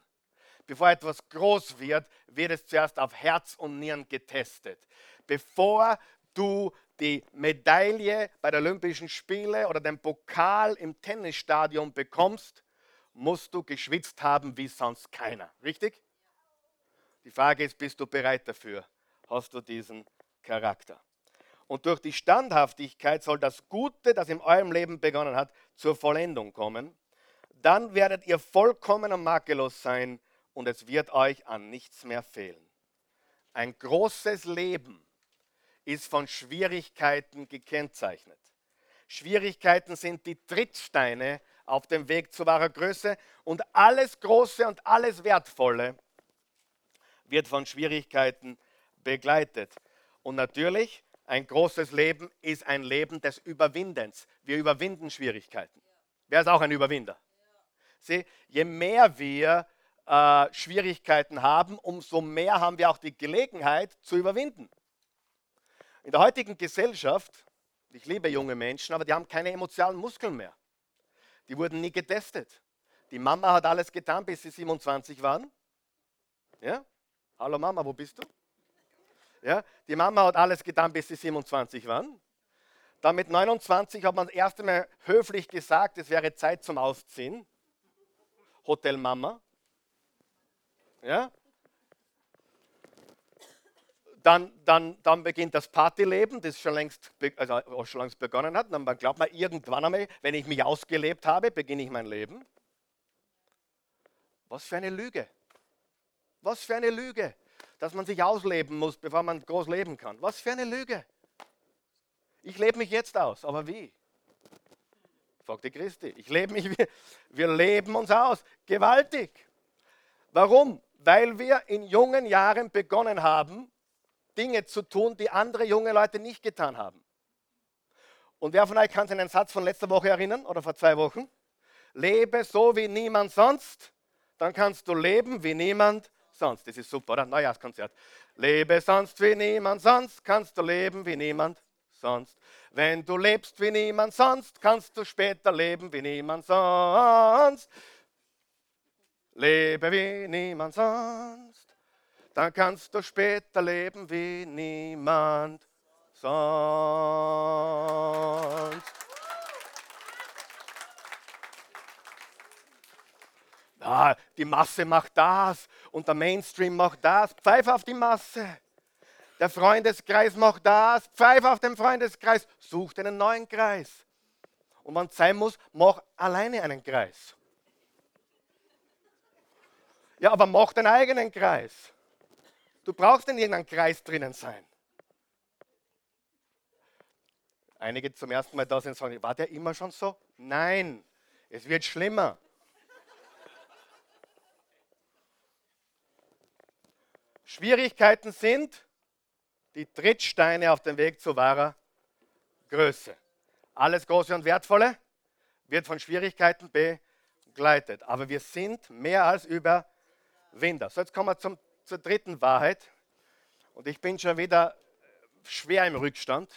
Bevor etwas groß wird, wird es zuerst auf Herz und Nieren getestet. Bevor du die Medaille bei den Olympischen Spielen oder den Pokal im Tennisstadion bekommst, musst du geschwitzt haben wie sonst keiner. Richtig? Die Frage ist, bist du bereit dafür? Hast du diesen Charakter? Und durch die Standhaftigkeit soll das Gute, das in eurem Leben begonnen hat, zur Vollendung kommen. Dann werdet ihr vollkommen und makellos sein und es wird euch an nichts mehr fehlen. Ein großes Leben ist von Schwierigkeiten gekennzeichnet. Schwierigkeiten sind die Trittsteine auf dem Weg zu wahrer Größe und alles Große und alles Wertvolle wird von Schwierigkeiten begleitet. Und natürlich, ein großes Leben ist ein Leben des Überwindens. Wir überwinden Schwierigkeiten. Wer ist auch ein Überwinder? Sieh, je mehr wir äh, Schwierigkeiten haben, umso mehr haben wir auch die Gelegenheit zu überwinden. In der heutigen Gesellschaft, ich liebe junge Menschen, aber die haben keine emotionalen Muskeln mehr. Die wurden nie getestet. Die Mama hat alles getan, bis sie 27 waren. Ja? Hallo Mama, wo bist du? Ja? Die Mama hat alles getan, bis sie 27 waren. Dann mit 29 hat man das erste Mal höflich gesagt, es wäre Zeit zum Ausziehen. Hotel Mama. Ja? Dann, dann, dann beginnt das Partyleben, das schon längst, also schon längst begonnen hat. Dann glaubt man irgendwann einmal, wenn ich mich ausgelebt habe, beginne ich mein Leben. Was für eine Lüge. Was für eine Lüge, dass man sich ausleben muss, bevor man groß leben kann. Was für eine Lüge. Ich lebe mich jetzt aus, aber wie? Fragte Christi. Ich lebe mich, wir, wir leben uns aus. Gewaltig. Warum? Weil wir in jungen Jahren begonnen haben, Dinge zu tun, die andere junge Leute nicht getan haben. Und wer von euch kann sich an einen Satz von letzter Woche erinnern oder vor zwei Wochen? Lebe so wie niemand sonst, dann kannst du leben wie niemand sonst. Das ist super, oder? Neujahrskonzert. Lebe sonst wie niemand sonst, kannst du leben wie niemand sonst. Wenn du lebst wie niemand sonst, kannst du später leben wie niemand sonst. Lebe wie niemand sonst dann kannst du später leben wie niemand sonst. Ja, die Masse macht das und der Mainstream macht das. Pfeif auf die Masse. Der Freundeskreis macht das. Pfeif auf den Freundeskreis. Such einen neuen Kreis. Und wenn es sein muss, mach alleine einen Kreis. Ja, aber mach deinen eigenen Kreis. Du brauchst in irgendeinem Kreis drinnen sein. Einige zum ersten Mal da sind und sagen, war der immer schon so? Nein, es wird schlimmer. Schwierigkeiten sind die Trittsteine auf dem Weg zu wahrer Größe. Alles Große und Wertvolle wird von Schwierigkeiten begleitet. Aber wir sind mehr als Überwinder. So, jetzt kommen wir zum, zur dritten Wahrheit. Und ich bin schon wieder schwer im Rückstand.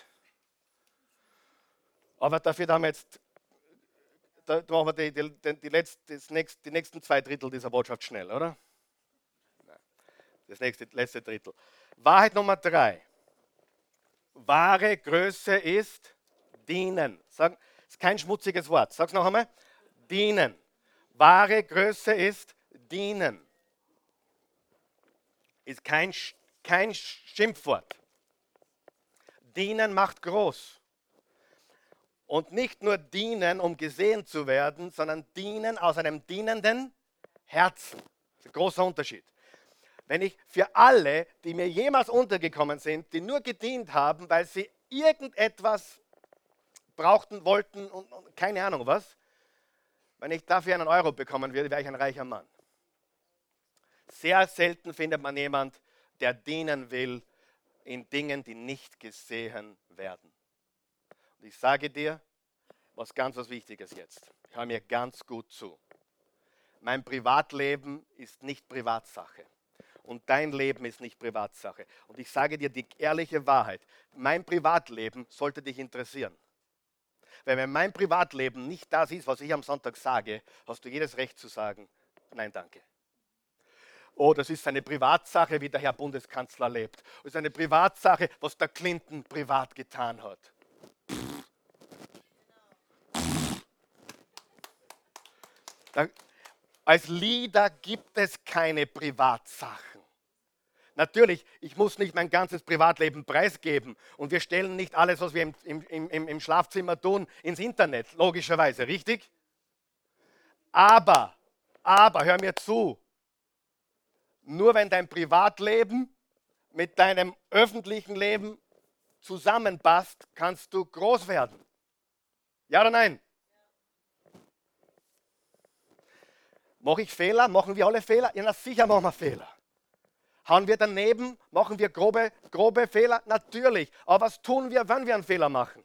Aber dafür haben wir jetzt, da machen wir die, die, die, letzte, nächste, die nächsten zwei Drittel dieser Botschaft schnell, oder? Das nächste, letzte Drittel. Wahrheit Nummer drei. Wahre Größe ist dienen. Sag, ist kein schmutziges Wort. Sag's noch einmal. Dienen. Wahre Größe ist dienen. Ist kein, kein Schimpfwort. Dienen macht groß. Und nicht nur dienen, um gesehen zu werden, sondern dienen aus einem dienenden Herzen. Das ist ein großer Unterschied. Wenn ich für alle, die mir jemals untergekommen sind, die nur gedient haben, weil sie irgendetwas brauchten, wollten und, und keine Ahnung was, wenn ich dafür einen Euro bekommen würde, wäre ich ein reicher Mann. Sehr selten findet man jemand, der dienen will in Dingen, die nicht gesehen werden. Und ich sage dir, was ganz was Wichtiges jetzt. Hör mir ganz gut zu. Mein Privatleben ist nicht Privatsache. Und dein Leben ist nicht Privatsache. Und ich sage dir die ehrliche Wahrheit. Mein Privatleben sollte dich interessieren. Weil wenn mein Privatleben nicht das ist, was ich am Sonntag sage, hast du jedes Recht zu sagen, nein, danke. Oh, das ist eine Privatsache, wie der Herr Bundeskanzler lebt. Das ist eine Privatsache, was der Clinton privat getan hat. als Leader gibt es keine Privatsachen. Natürlich, ich muss nicht mein ganzes Privatleben preisgeben und wir stellen nicht alles, was wir im, im, im, im Schlafzimmer tun, ins Internet, logischerweise, richtig? Aber, aber, hör mir zu, nur wenn dein Privatleben mit deinem öffentlichen Leben zusammenpasst, kannst du groß werden. Ja oder nein? Mache ich Fehler? Machen wir alle Fehler? Ja, na sicher machen wir Fehler. Hauen wir daneben? Machen wir grobe, grobe Fehler? Natürlich. Aber was tun wir, wenn wir einen Fehler machen?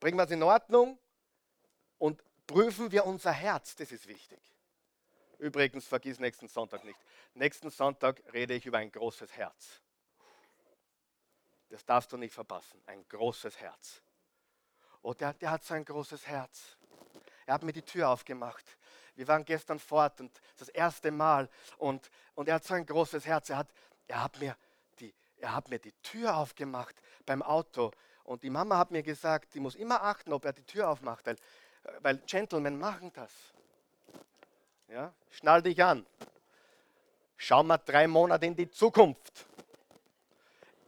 Bringen wir es in Ordnung und prüfen wir unser Herz. Das ist wichtig. Übrigens, vergiss nächsten Sonntag nicht. Nächsten Sonntag rede ich über ein großes Herz. Das darfst du nicht verpassen. Ein großes Herz. Oh, der, der hat so ein großes Herz. Er hat mir die Tür aufgemacht. Wir waren gestern fort und das erste Mal und, und er hat so ein großes Herz. Er hat, er, hat mir die, er hat mir die Tür aufgemacht beim Auto und die Mama hat mir gesagt, die muss immer achten, ob er die Tür aufmacht, weil, weil Gentlemen machen das. Ja? Schnall dich an. Schau mal drei Monate in die Zukunft.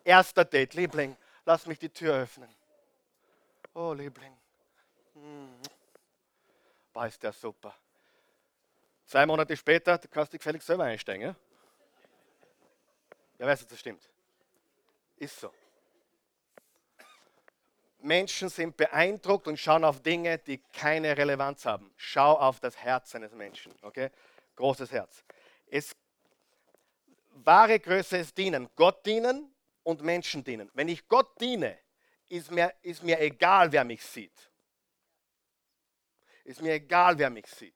Erster Date, Liebling, lass mich die Tür öffnen. Oh, Liebling. Hm. War ist der super. Zwei Monate später du kannst du gefällig selber einsteigen. Ja, ja weißt du, das stimmt. Ist so. Menschen sind beeindruckt und schauen auf Dinge, die keine Relevanz haben. Schau auf das Herz eines Menschen. Okay? Großes Herz. Es, wahre Größe ist dienen. Gott dienen und Menschen dienen. Wenn ich Gott diene, ist mir, ist mir egal, wer mich sieht. Ist mir egal, wer mich sieht.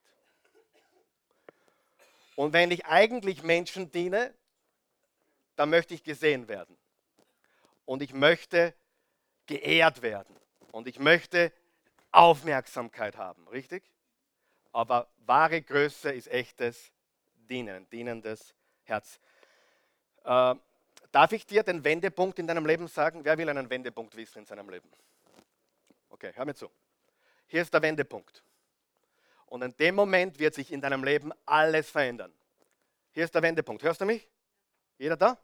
Und wenn ich eigentlich Menschen diene, dann möchte ich gesehen werden. Und ich möchte geehrt werden. Und ich möchte Aufmerksamkeit haben, richtig? Aber wahre Größe ist echtes Dienen, dienendes Herz. Äh, darf ich dir den Wendepunkt in deinem Leben sagen? Wer will einen Wendepunkt wissen in seinem Leben? Okay, hör mir zu. Hier ist der Wendepunkt. Und in dem Moment wird sich in deinem Leben alles verändern. Hier ist der Wendepunkt. Hörst du mich? Jeder da?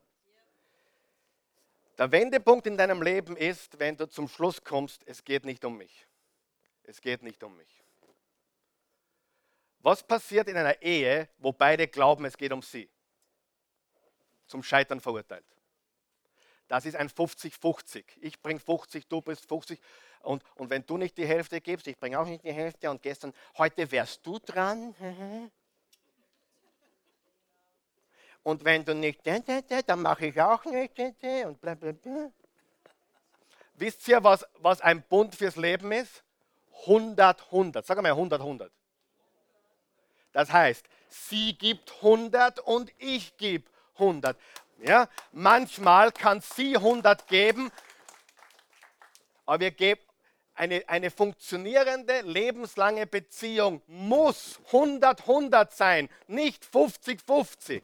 Der Wendepunkt in deinem Leben ist, wenn du zum Schluss kommst, es geht nicht um mich. Es geht nicht um mich. Was passiert in einer Ehe, wo beide glauben, es geht um sie? Zum Scheitern verurteilt. Das ist ein 50-50. Ich bringe 50, du bist 50. Und, und wenn du nicht die Hälfte gibst, ich bringe auch nicht die Hälfte. Und gestern, heute wärst du dran. Und wenn du nicht, dann mache ich auch nicht. Und bla bla bla. Wisst ihr, was, was ein Bund fürs Leben ist? 100, 100. Sag mal 100, 100. Das heißt, sie gibt 100 und ich gebe 100. Ja? Manchmal kann sie 100 geben, aber wir geben eine, eine funktionierende, lebenslange Beziehung muss 100-100 sein, nicht 50-50.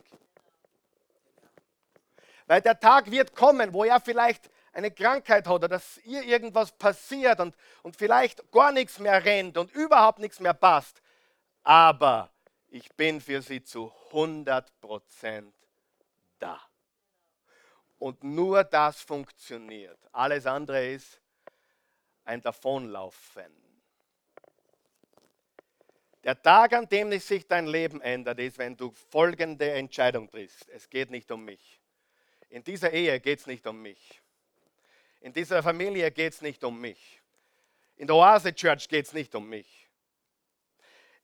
Weil der Tag wird kommen, wo er vielleicht eine Krankheit hat oder dass ihr irgendwas passiert und, und vielleicht gar nichts mehr rennt und überhaupt nichts mehr passt. Aber ich bin für sie zu 100% da. Und nur das funktioniert. Alles andere ist ein Davonlaufen. Der Tag, an dem sich dein Leben ändert, ist, wenn du folgende Entscheidung triffst. Es geht nicht um mich. In dieser Ehe geht es nicht um mich. In dieser Familie geht es nicht um mich. In der Oase Church geht es nicht um mich.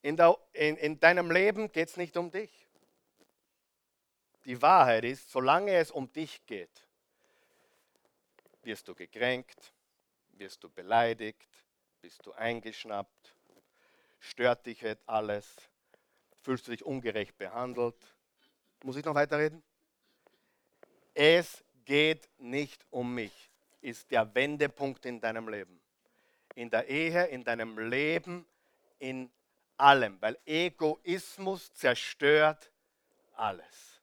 In, der, in, in deinem Leben geht es nicht um dich. Die Wahrheit ist, solange es um dich geht, wirst du gekränkt, wirst du beleidigt, bist du eingeschnappt, stört dich alles, fühlst du dich ungerecht behandelt. Muss ich noch weiterreden? Es geht nicht um mich, ist der Wendepunkt in deinem Leben. In der Ehe, in deinem Leben, in allem, weil Egoismus zerstört alles.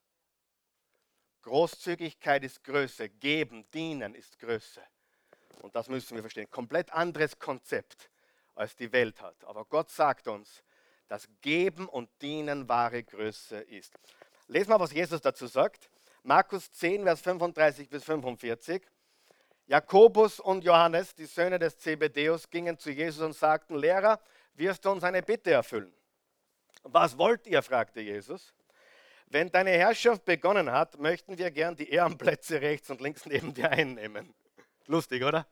Großzügigkeit ist Größe, geben, dienen ist Größe. Und das müssen wir verstehen. Komplett anderes Konzept, als die Welt hat. Aber Gott sagt uns, dass Geben und Dienen wahre Größe ist. Lesen wir, was Jesus dazu sagt. Markus 10, Vers 35 bis 45. Jakobus und Johannes, die Söhne des Zebedeus, gingen zu Jesus und sagten, Lehrer, wirst du uns eine Bitte erfüllen? Was wollt ihr? fragte Jesus. Wenn deine Herrschaft begonnen hat, möchten wir gern die Ehrenplätze rechts und links neben dir einnehmen. Lustig, oder?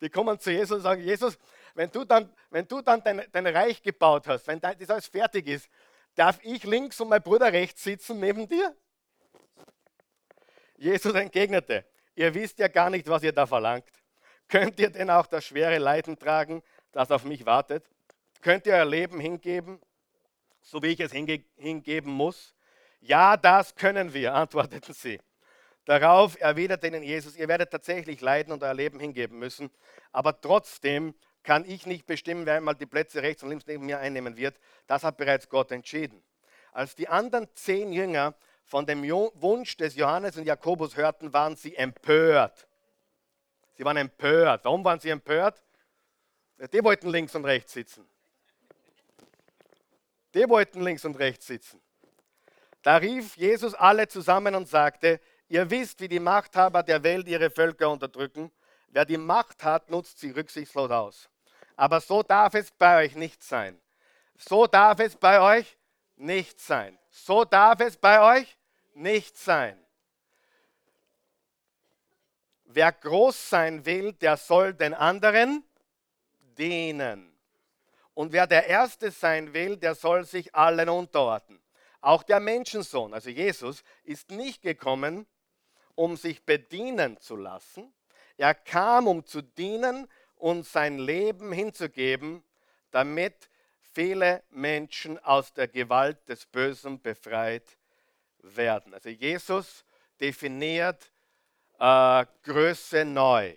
Die kommen zu Jesus und sagen, Jesus, wenn du dann, wenn du dann dein, dein Reich gebaut hast, wenn das alles fertig ist, darf ich links und mein Bruder rechts sitzen neben dir? Jesus entgegnete, ihr wisst ja gar nicht, was ihr da verlangt. Könnt ihr denn auch das schwere Leiden tragen, das auf mich wartet? Könnt ihr euer Leben hingeben, so wie ich es hinge hingeben muss? Ja, das können wir, antworteten sie. Darauf erwiderte ihnen Jesus, ihr werdet tatsächlich leiden und euer Leben hingeben müssen, aber trotzdem kann ich nicht bestimmen, wer einmal die Plätze rechts und links neben mir einnehmen wird. Das hat bereits Gott entschieden. Als die anderen zehn Jünger von dem Wunsch des Johannes und Jakobus hörten, waren sie empört. Sie waren empört. Warum waren sie empört? Die wollten links und rechts sitzen. Die wollten links und rechts sitzen. Da rief Jesus alle zusammen und sagte, ihr wisst, wie die Machthaber der Welt ihre Völker unterdrücken. Wer die Macht hat, nutzt sie rücksichtslos aus. Aber so darf es bei euch nicht sein. So darf es bei euch nicht sein. So darf es bei euch nicht sein. Wer groß sein will, der soll den anderen dienen. Und wer der Erste sein will, der soll sich allen unterordnen. Auch der Menschensohn, also Jesus, ist nicht gekommen, um sich bedienen zu lassen. Er kam, um zu dienen und sein Leben hinzugeben, damit viele Menschen aus der Gewalt des Bösen befreit werden. Also Jesus definiert äh, Größe neu.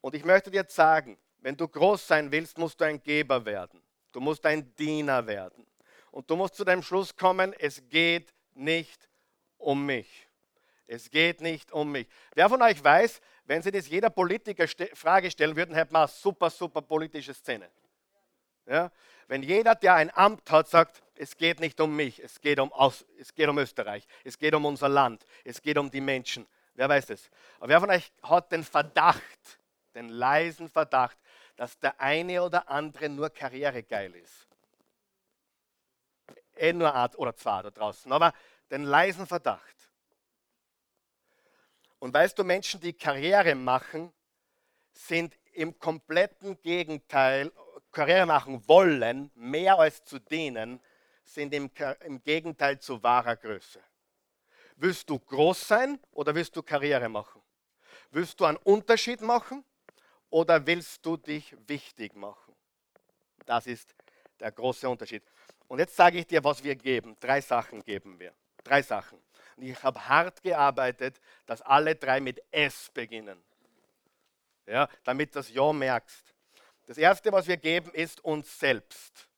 Und ich möchte dir sagen, wenn du groß sein willst, musst du ein Geber werden. Du musst ein Diener werden. Und du musst zu dem Schluss kommen, es geht nicht um mich. Es geht nicht um mich. Wer von euch weiß, wenn sie das jeder Politiker Frage stellen würden, hätte man eine super, super politische Szene. Ja? Wenn jeder, der ein Amt hat, sagt, es geht nicht um mich, es geht um, Aus, es geht um Österreich, es geht um unser Land, es geht um die Menschen. Wer weiß das? Aber wer von euch hat den Verdacht, den leisen Verdacht, dass der eine oder andere nur karrieregeil ist? Eh nur eine oder zwei da draußen, aber den leisen Verdacht. Und weißt du, Menschen, die Karriere machen, sind im kompletten Gegenteil, Karriere machen wollen, mehr als zu dienen, sind im, im Gegenteil zu wahrer Größe. Willst du groß sein oder willst du Karriere machen? Willst du einen Unterschied machen oder willst du dich wichtig machen? Das ist der große Unterschied. Und jetzt sage ich dir, was wir geben. Drei Sachen geben wir. Drei Sachen. Und ich habe hart gearbeitet, dass alle drei mit S beginnen. Ja, damit das Ja merkst. Das Erste, was wir geben, ist uns selbst.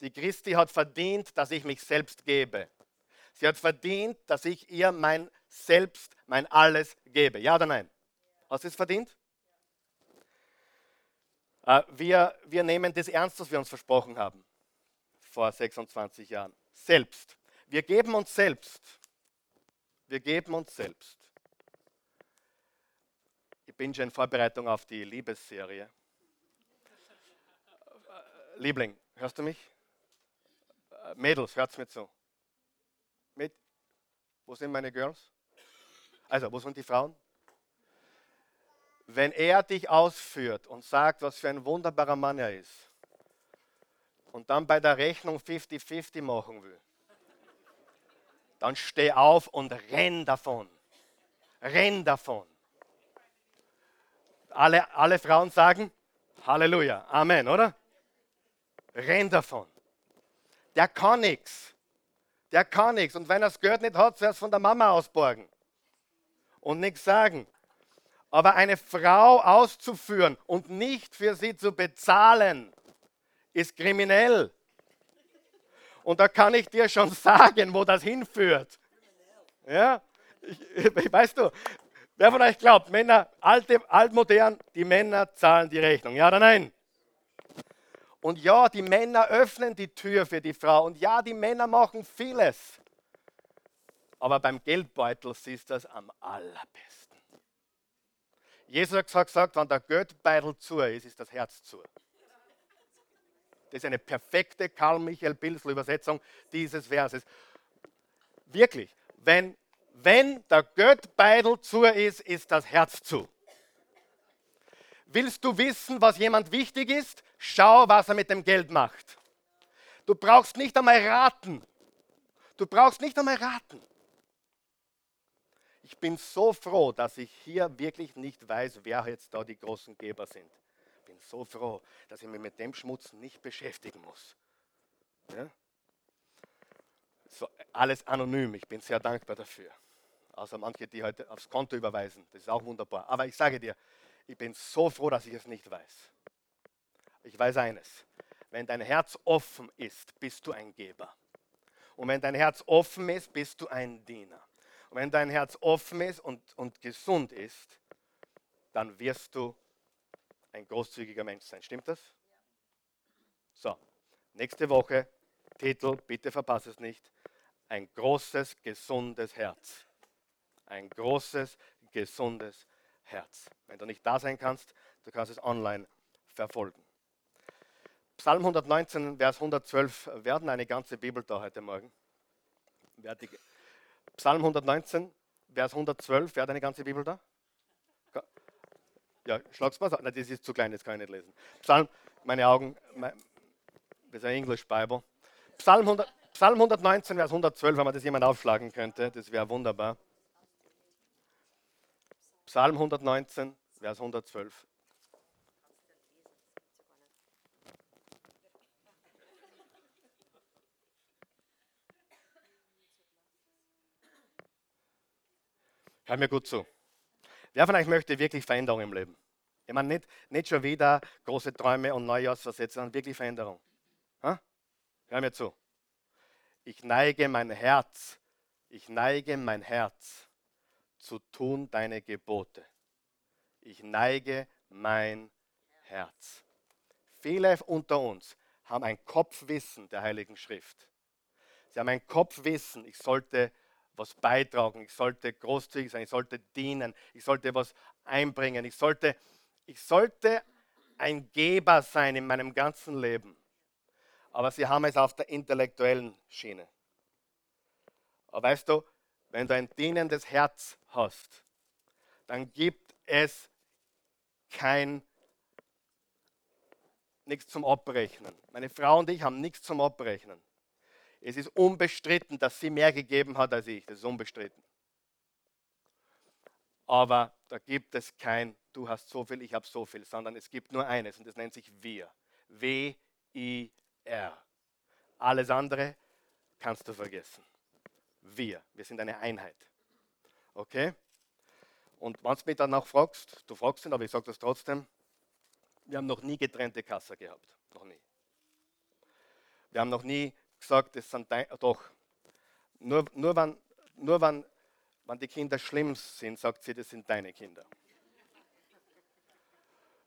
Die Christi hat verdient, dass ich mich selbst gebe. Sie hat verdient, dass ich ihr mein Selbst, mein Alles gebe. Ja oder nein? Hast du es verdient? Äh, wir, wir nehmen das ernst, was wir uns versprochen haben vor 26 Jahren. Selbst. Wir geben uns selbst. Wir geben uns selbst. Ich bin schon in Vorbereitung auf die Liebesserie. Liebling, hörst du mich? Mädels, hört's mir zu. Mit? Wo sind meine Girls? Also, wo sind die Frauen? Wenn er dich ausführt und sagt, was für ein wunderbarer Mann er ist, und dann bei der Rechnung 50-50 machen will, dann steh auf und renn davon. Renn davon. Alle, alle Frauen sagen Halleluja, Amen, oder? Renn davon. Der kann nichts. Der kann nichts. Und wenn er das Geld nicht hat, soll er es von der Mama ausborgen. Und nichts sagen. Aber eine Frau auszuführen und nicht für sie zu bezahlen, ist kriminell. Und da kann ich dir schon sagen, wo das hinführt. Ja, ich, weißt du, wer von euch glaubt, Männer, alte, altmodern, die Männer zahlen die Rechnung. Ja oder nein? Und ja, die Männer öffnen die Tür für die Frau. Und ja, die Männer machen vieles. Aber beim Geldbeutel siehst du das am allerbesten. Jesus hat gesagt, wenn der Geldbeutel zu ist, ist das Herz zu. Das ist eine perfekte Karl-Michael Pilsel Übersetzung dieses Verses. Wirklich, wenn, wenn der Geldbeutel zu ist, ist das Herz zu. Willst du wissen, was jemand wichtig ist? Schau, was er mit dem Geld macht. Du brauchst nicht einmal raten. Du brauchst nicht einmal raten. Ich bin so froh, dass ich hier wirklich nicht weiß, wer jetzt da die großen Geber sind. Ich bin so froh, dass ich mich mit dem Schmutz nicht beschäftigen muss. Ja? So, alles anonym, ich bin sehr dankbar dafür. Außer manche, die heute aufs Konto überweisen, das ist auch wunderbar. Aber ich sage dir, ich bin so froh, dass ich es nicht weiß. Ich weiß eines, wenn dein Herz offen ist, bist du ein Geber. Und wenn dein Herz offen ist, bist du ein Diener. Und wenn dein Herz offen ist und, und gesund ist, dann wirst du ein großzügiger Mensch sein. Stimmt das? So, nächste Woche, Titel, bitte verpasse es nicht. Ein großes, gesundes Herz. Ein großes, gesundes Herz. Wenn du nicht da sein kannst, du kannst es online verfolgen. Psalm 119, Vers 112 werden eine ganze Bibel da heute Morgen. Psalm 119, Vers 112, wer hat eine ganze Bibel da? Ja, schlag's mal. Nein, das ist zu klein, das kann ich nicht lesen. Psalm, meine Augen, mein, das ist ein English Bible. Psalm, 100, Psalm 119, Vers 112, wenn man das jemand aufschlagen könnte, das wäre wunderbar. Psalm 119, Vers 112. Hör mir gut zu. Wer von euch möchte wirklich Veränderung im Leben? Ich meine, nicht, nicht schon wieder große Träume und Neujahrsversätze, sondern wirklich Veränderung. Hör mir zu. Ich neige mein Herz, ich neige mein Herz zu tun deine Gebote. Ich neige mein Herz. Viele unter uns haben ein Kopfwissen der Heiligen Schrift. Sie haben ein Kopfwissen, ich sollte was beitragen, ich sollte großzügig sein, ich sollte dienen, ich sollte was einbringen, ich sollte, ich sollte ein Geber sein in meinem ganzen Leben. Aber sie haben es auf der intellektuellen Schiene. Aber weißt du, wenn du ein dienendes Herz hast, dann gibt es kein nichts zum Abrechnen. Meine Frau und ich haben nichts zum Abrechnen. Es ist unbestritten, dass sie mehr gegeben hat als ich. Das ist unbestritten. Aber da gibt es kein, du hast so viel, ich habe so viel, sondern es gibt nur eines und das nennt sich wir. W-I-R. Alles andere kannst du vergessen. Wir. Wir sind eine Einheit. Okay? Und wenn du mich dann auch fragst, du fragst ihn, aber ich sage das trotzdem, wir haben noch nie getrennte Kasse gehabt. Noch nie. Wir haben noch nie gesagt, das sind dein, doch. Nur, nur, wenn, nur wenn, wenn die Kinder schlimm sind, sagt sie, das sind deine Kinder.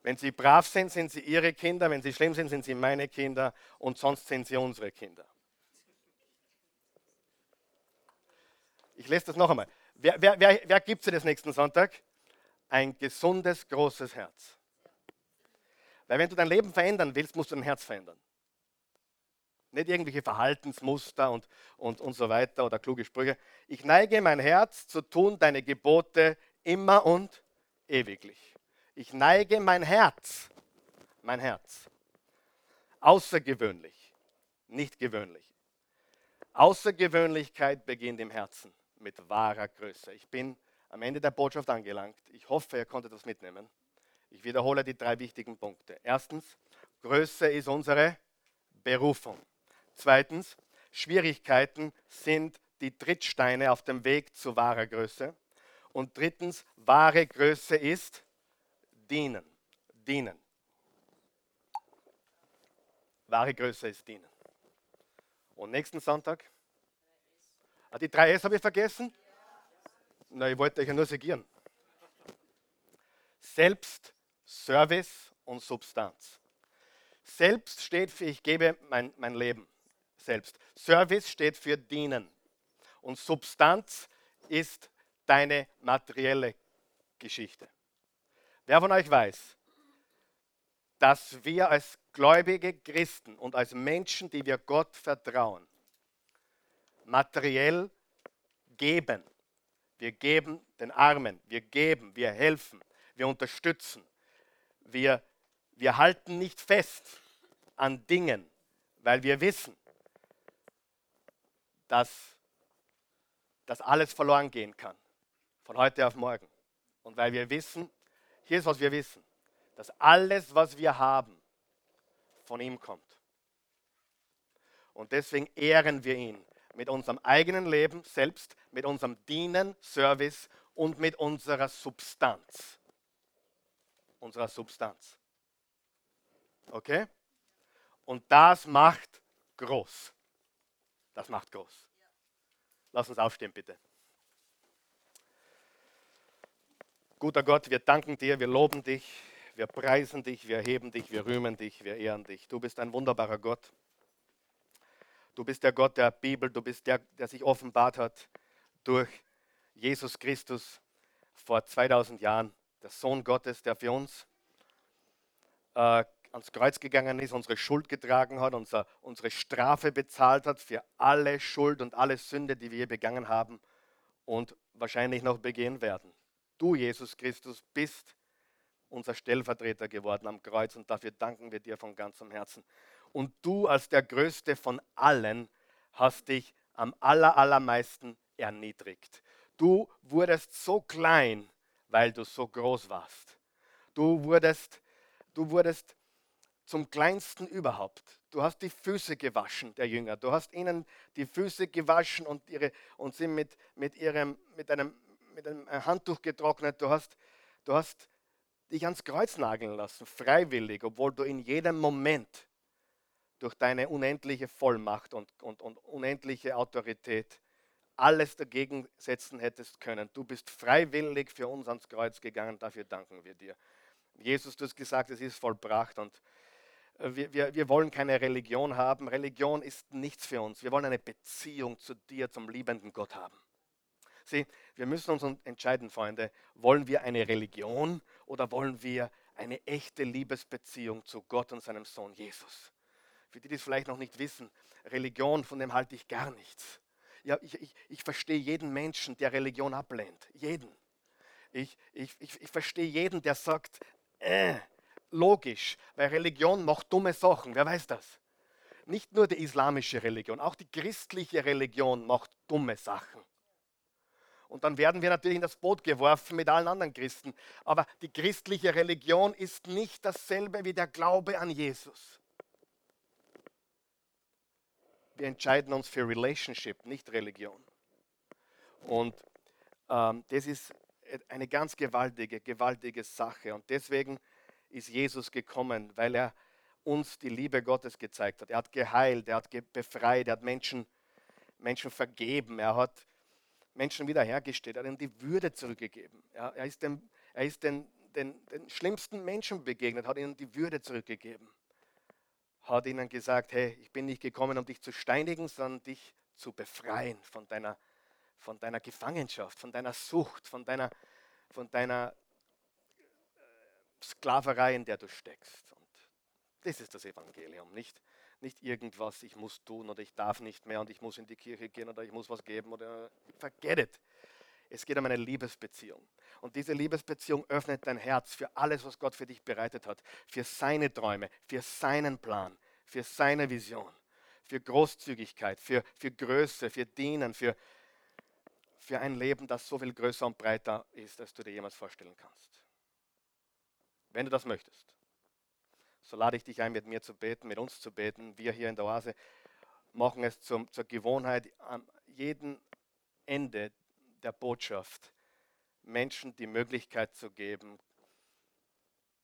Wenn sie brav sind, sind sie ihre Kinder. Wenn sie schlimm sind, sind sie meine Kinder. Und sonst sind sie unsere Kinder. Ich lese das noch einmal. Wer, wer, wer, wer gibt sie das nächsten Sonntag? Ein gesundes, großes Herz. Weil wenn du dein Leben verändern willst, musst du dein Herz verändern. Nicht irgendwelche Verhaltensmuster und, und, und so weiter oder kluge Sprüche. Ich neige mein Herz zu tun deine Gebote immer und ewiglich. Ich neige mein Herz, mein Herz. Außergewöhnlich, nicht gewöhnlich. Außergewöhnlichkeit beginnt im Herzen mit wahrer Größe. Ich bin am Ende der Botschaft angelangt. Ich hoffe, ihr konntet das mitnehmen. Ich wiederhole die drei wichtigen Punkte. Erstens, Größe ist unsere Berufung. Zweitens, Schwierigkeiten sind die Trittsteine auf dem Weg zu wahrer Größe. Und drittens, wahre Größe ist dienen. Dienen. Wahre Größe ist dienen. Und nächsten Sonntag Ah, die drei S habe ich vergessen? Na, ich wollte euch ja nur segieren. Selbst, Service und Substanz. Selbst steht für ich gebe mein, mein Leben. Selbst. Service steht für dienen. Und Substanz ist deine materielle Geschichte. Wer von euch weiß, dass wir als gläubige Christen und als Menschen, die wir Gott vertrauen, materiell geben. Wir geben den Armen, wir geben, wir helfen, wir unterstützen. Wir, wir halten nicht fest an Dingen, weil wir wissen, dass das alles verloren gehen kann, von heute auf morgen. Und weil wir wissen, hier ist, was wir wissen, dass alles, was wir haben, von ihm kommt. Und deswegen ehren wir ihn mit unserem eigenen Leben selbst, mit unserem Dienen, Service und mit unserer Substanz. Unserer Substanz. Okay? Und das macht groß. Das macht groß. Lass uns aufstehen, bitte. Guter Gott, wir danken dir, wir loben dich, wir preisen dich, wir heben dich, wir rühmen dich, wir ehren dich. Du bist ein wunderbarer Gott. Du bist der Gott der Bibel, du bist der, der sich offenbart hat durch Jesus Christus vor 2000 Jahren, der Sohn Gottes, der für uns äh, ans Kreuz gegangen ist, unsere Schuld getragen hat, unser, unsere Strafe bezahlt hat für alle Schuld und alle Sünde, die wir begangen haben und wahrscheinlich noch begehen werden. Du, Jesus Christus, bist unser Stellvertreter geworden am Kreuz und dafür danken wir dir von ganzem Herzen. Und du als der Größte von allen hast dich am aller, allermeisten erniedrigt. Du wurdest so klein, weil du so groß warst. Du wurdest, du wurdest zum kleinsten überhaupt. Du hast die Füße gewaschen, der Jünger. Du hast ihnen die Füße gewaschen und, ihre, und sie mit, mit, ihrem, mit, einem, mit einem Handtuch getrocknet. Du hast, du hast dich ans Kreuz nageln lassen, freiwillig, obwohl du in jedem Moment durch deine unendliche Vollmacht und, und, und unendliche Autorität alles dagegen setzen hättest können. Du bist freiwillig für uns ans Kreuz gegangen, dafür danken wir dir. Jesus, du hast gesagt, es ist vollbracht und wir, wir, wir wollen keine Religion haben. Religion ist nichts für uns. Wir wollen eine Beziehung zu dir, zum liebenden Gott haben. Sieh, wir müssen uns entscheiden, Freunde, wollen wir eine Religion oder wollen wir eine echte Liebesbeziehung zu Gott und seinem Sohn Jesus? Für die, die es vielleicht noch nicht wissen, Religion, von dem halte ich gar nichts. Ja, ich, ich, ich verstehe jeden Menschen, der Religion ablehnt. Jeden. Ich, ich, ich, ich verstehe jeden, der sagt, äh, logisch, weil Religion macht dumme Sachen. Wer weiß das? Nicht nur die islamische Religion, auch die christliche Religion macht dumme Sachen. Und dann werden wir natürlich in das Boot geworfen mit allen anderen Christen. Aber die christliche Religion ist nicht dasselbe wie der Glaube an Jesus. Wir entscheiden uns für Relationship, nicht Religion. Und ähm, das ist eine ganz gewaltige, gewaltige Sache. Und deswegen ist Jesus gekommen, weil er uns die Liebe Gottes gezeigt hat. Er hat geheilt, er hat befreit, er hat Menschen, Menschen vergeben, er hat Menschen wiederhergestellt, er hat ihnen die Würde zurückgegeben. Er, er ist, dem, er ist den, den, den schlimmsten Menschen begegnet, hat ihnen die Würde zurückgegeben. Hat ihnen gesagt, hey, ich bin nicht gekommen, um dich zu steinigen, sondern dich zu befreien von deiner, von deiner Gefangenschaft, von deiner Sucht, von deiner, von deiner Sklaverei, in der du steckst. Und das ist das Evangelium, nicht, nicht irgendwas, ich muss tun oder ich darf nicht mehr und ich muss in die Kirche gehen oder ich muss was geben oder forget it. Es geht um eine Liebesbeziehung. Und diese Liebesbeziehung öffnet dein Herz für alles, was Gott für dich bereitet hat. Für seine Träume, für seinen Plan, für seine Vision, für Großzügigkeit, für, für Größe, für Dienen, für, für ein Leben, das so viel größer und breiter ist, als du dir jemals vorstellen kannst. Wenn du das möchtest so lade ich dich ein, mit mir zu beten, mit uns zu beten. Wir hier in der Oase machen es zum, zur Gewohnheit, an jedem Ende der Botschaft Menschen die Möglichkeit zu geben,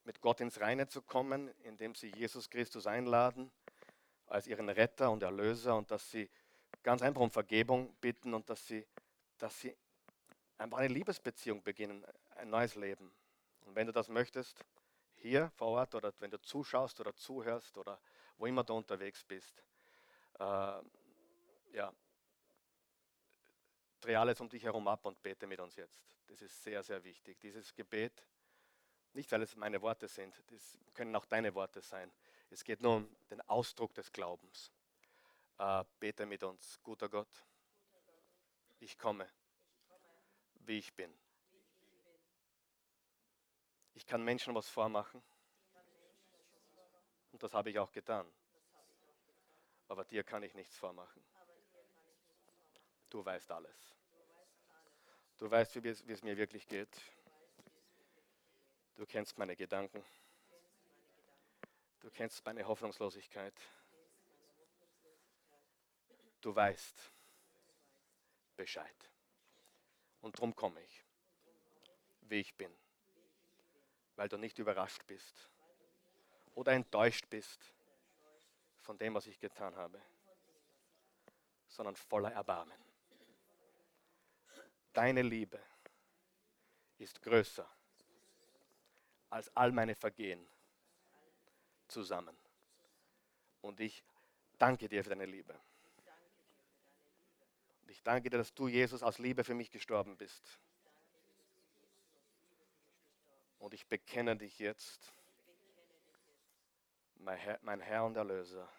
mit Gott ins Reine zu kommen, indem sie Jesus Christus einladen als ihren Retter und Erlöser und dass sie ganz einfach um Vergebung bitten und dass sie, dass sie einfach eine Liebesbeziehung beginnen, ein neues Leben. Und wenn du das möchtest, hier vor Ort oder wenn du zuschaust oder zuhörst oder wo immer du unterwegs bist, äh, ja, dreh alles um dich herum ab und bete mit uns jetzt. Das ist sehr, sehr wichtig. Dieses Gebet, nicht weil es meine Worte sind, das können auch deine Worte sein. Es geht nur um den Ausdruck des Glaubens. Äh, bete mit uns, guter Gott. Ich komme, wie ich bin. Ich kann Menschen was vormachen. Und das habe ich auch getan. Aber dir kann ich nichts vormachen. Du weißt alles. Du weißt, wie es mir wirklich geht. Du kennst meine Gedanken. Du kennst meine Hoffnungslosigkeit. Du weißt Bescheid. Und darum komme ich, wie ich bin weil du nicht überrascht bist oder enttäuscht bist von dem, was ich getan habe, sondern voller Erbarmen. Deine Liebe ist größer als all meine Vergehen zusammen. Und ich danke dir für deine Liebe. Und ich danke dir, dass du, Jesus, aus Liebe für mich gestorben bist und ich bekenne dich jetzt, mein Herr, mein Herr und Erlöser,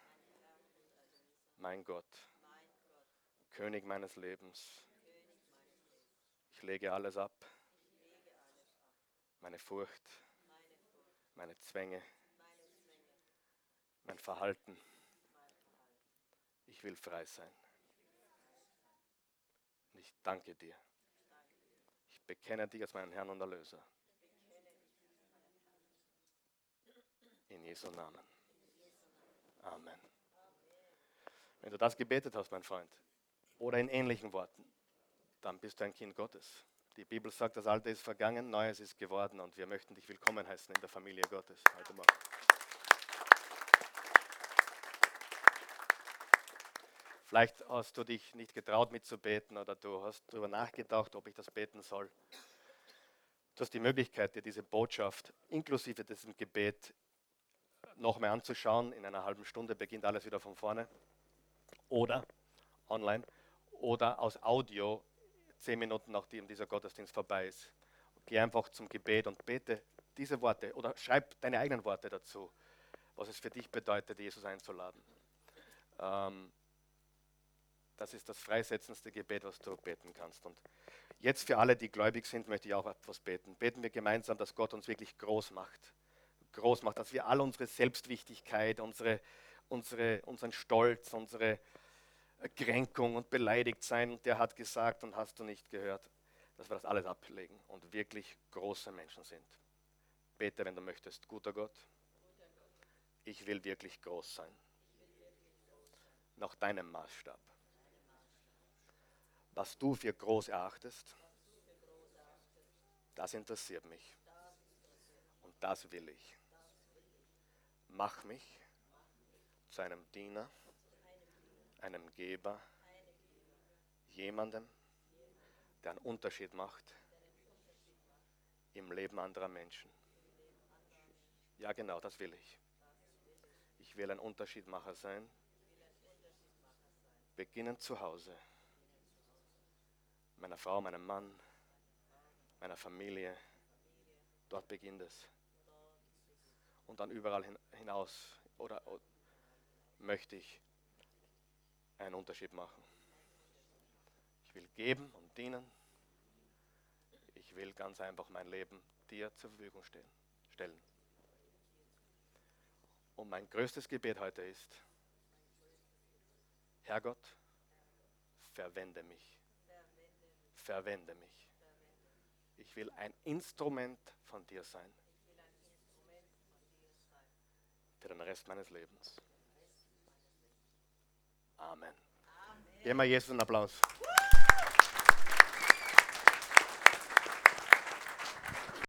mein Gott, König meines Lebens. Ich lege alles ab, meine Furcht, meine Zwänge, mein Verhalten. Ich will frei sein. Und ich danke dir. Ich bekenne dich als meinen Herrn und Erlöser. In Jesu Namen. Amen. Wenn du das gebetet hast, mein Freund, oder in ähnlichen Worten, dann bist du ein Kind Gottes. Die Bibel sagt, das Alte ist vergangen, Neues ist geworden und wir möchten dich willkommen heißen in der Familie Gottes heute Morgen. Vielleicht hast du dich nicht getraut mitzubeten oder du hast darüber nachgedacht, ob ich das beten soll. Du hast die Möglichkeit, dir diese Botschaft inklusive diesem Gebet noch mehr anzuschauen. In einer halben Stunde beginnt alles wieder von vorne. Oder online oder aus Audio, zehn Minuten nachdem dieser Gottesdienst vorbei ist. Geh einfach zum Gebet und bete diese Worte oder schreib deine eigenen Worte dazu, was es für dich bedeutet, Jesus einzuladen. Ähm, Das ist das freisetzendste Gebet, was du beten kannst. Und jetzt für alle, die gläubig sind, möchte ich auch etwas beten. Beten wir gemeinsam, dass Gott uns wirklich groß macht. Groß macht, dass wir all unsere Selbstwichtigkeit, unsere, unsere, unseren Stolz, unsere Kränkung und beleidigt sein, und der hat gesagt und hast du nicht gehört, dass wir das alles ablegen und wirklich große Menschen sind. Bete, wenn du möchtest, guter Gott, ich will wirklich groß sein. Nach deinem Maßstab. Was du für groß erachtest, das interessiert mich. Und das will ich. Mach mich zu einem Diener einem Geber, jemandem, der einen Unterschied macht im Leben anderer Menschen. Ja, genau, das will ich. Ich will ein Unterschiedmacher sein. Beginnen zu Hause. Meiner Frau, meinem Mann, meiner Familie. Dort beginnt es. Und dann überall hinaus oder, oder möchte ich einen Unterschied machen. Ich will geben und dienen. Ich will ganz einfach mein Leben dir zur Verfügung stellen. Und mein größtes Gebet heute ist, Herrgott, verwende mich. Verwende mich. Ich will ein Instrument von dir sein. Für den Rest meines Lebens. Amen. Geben wir Jesus einen Applaus.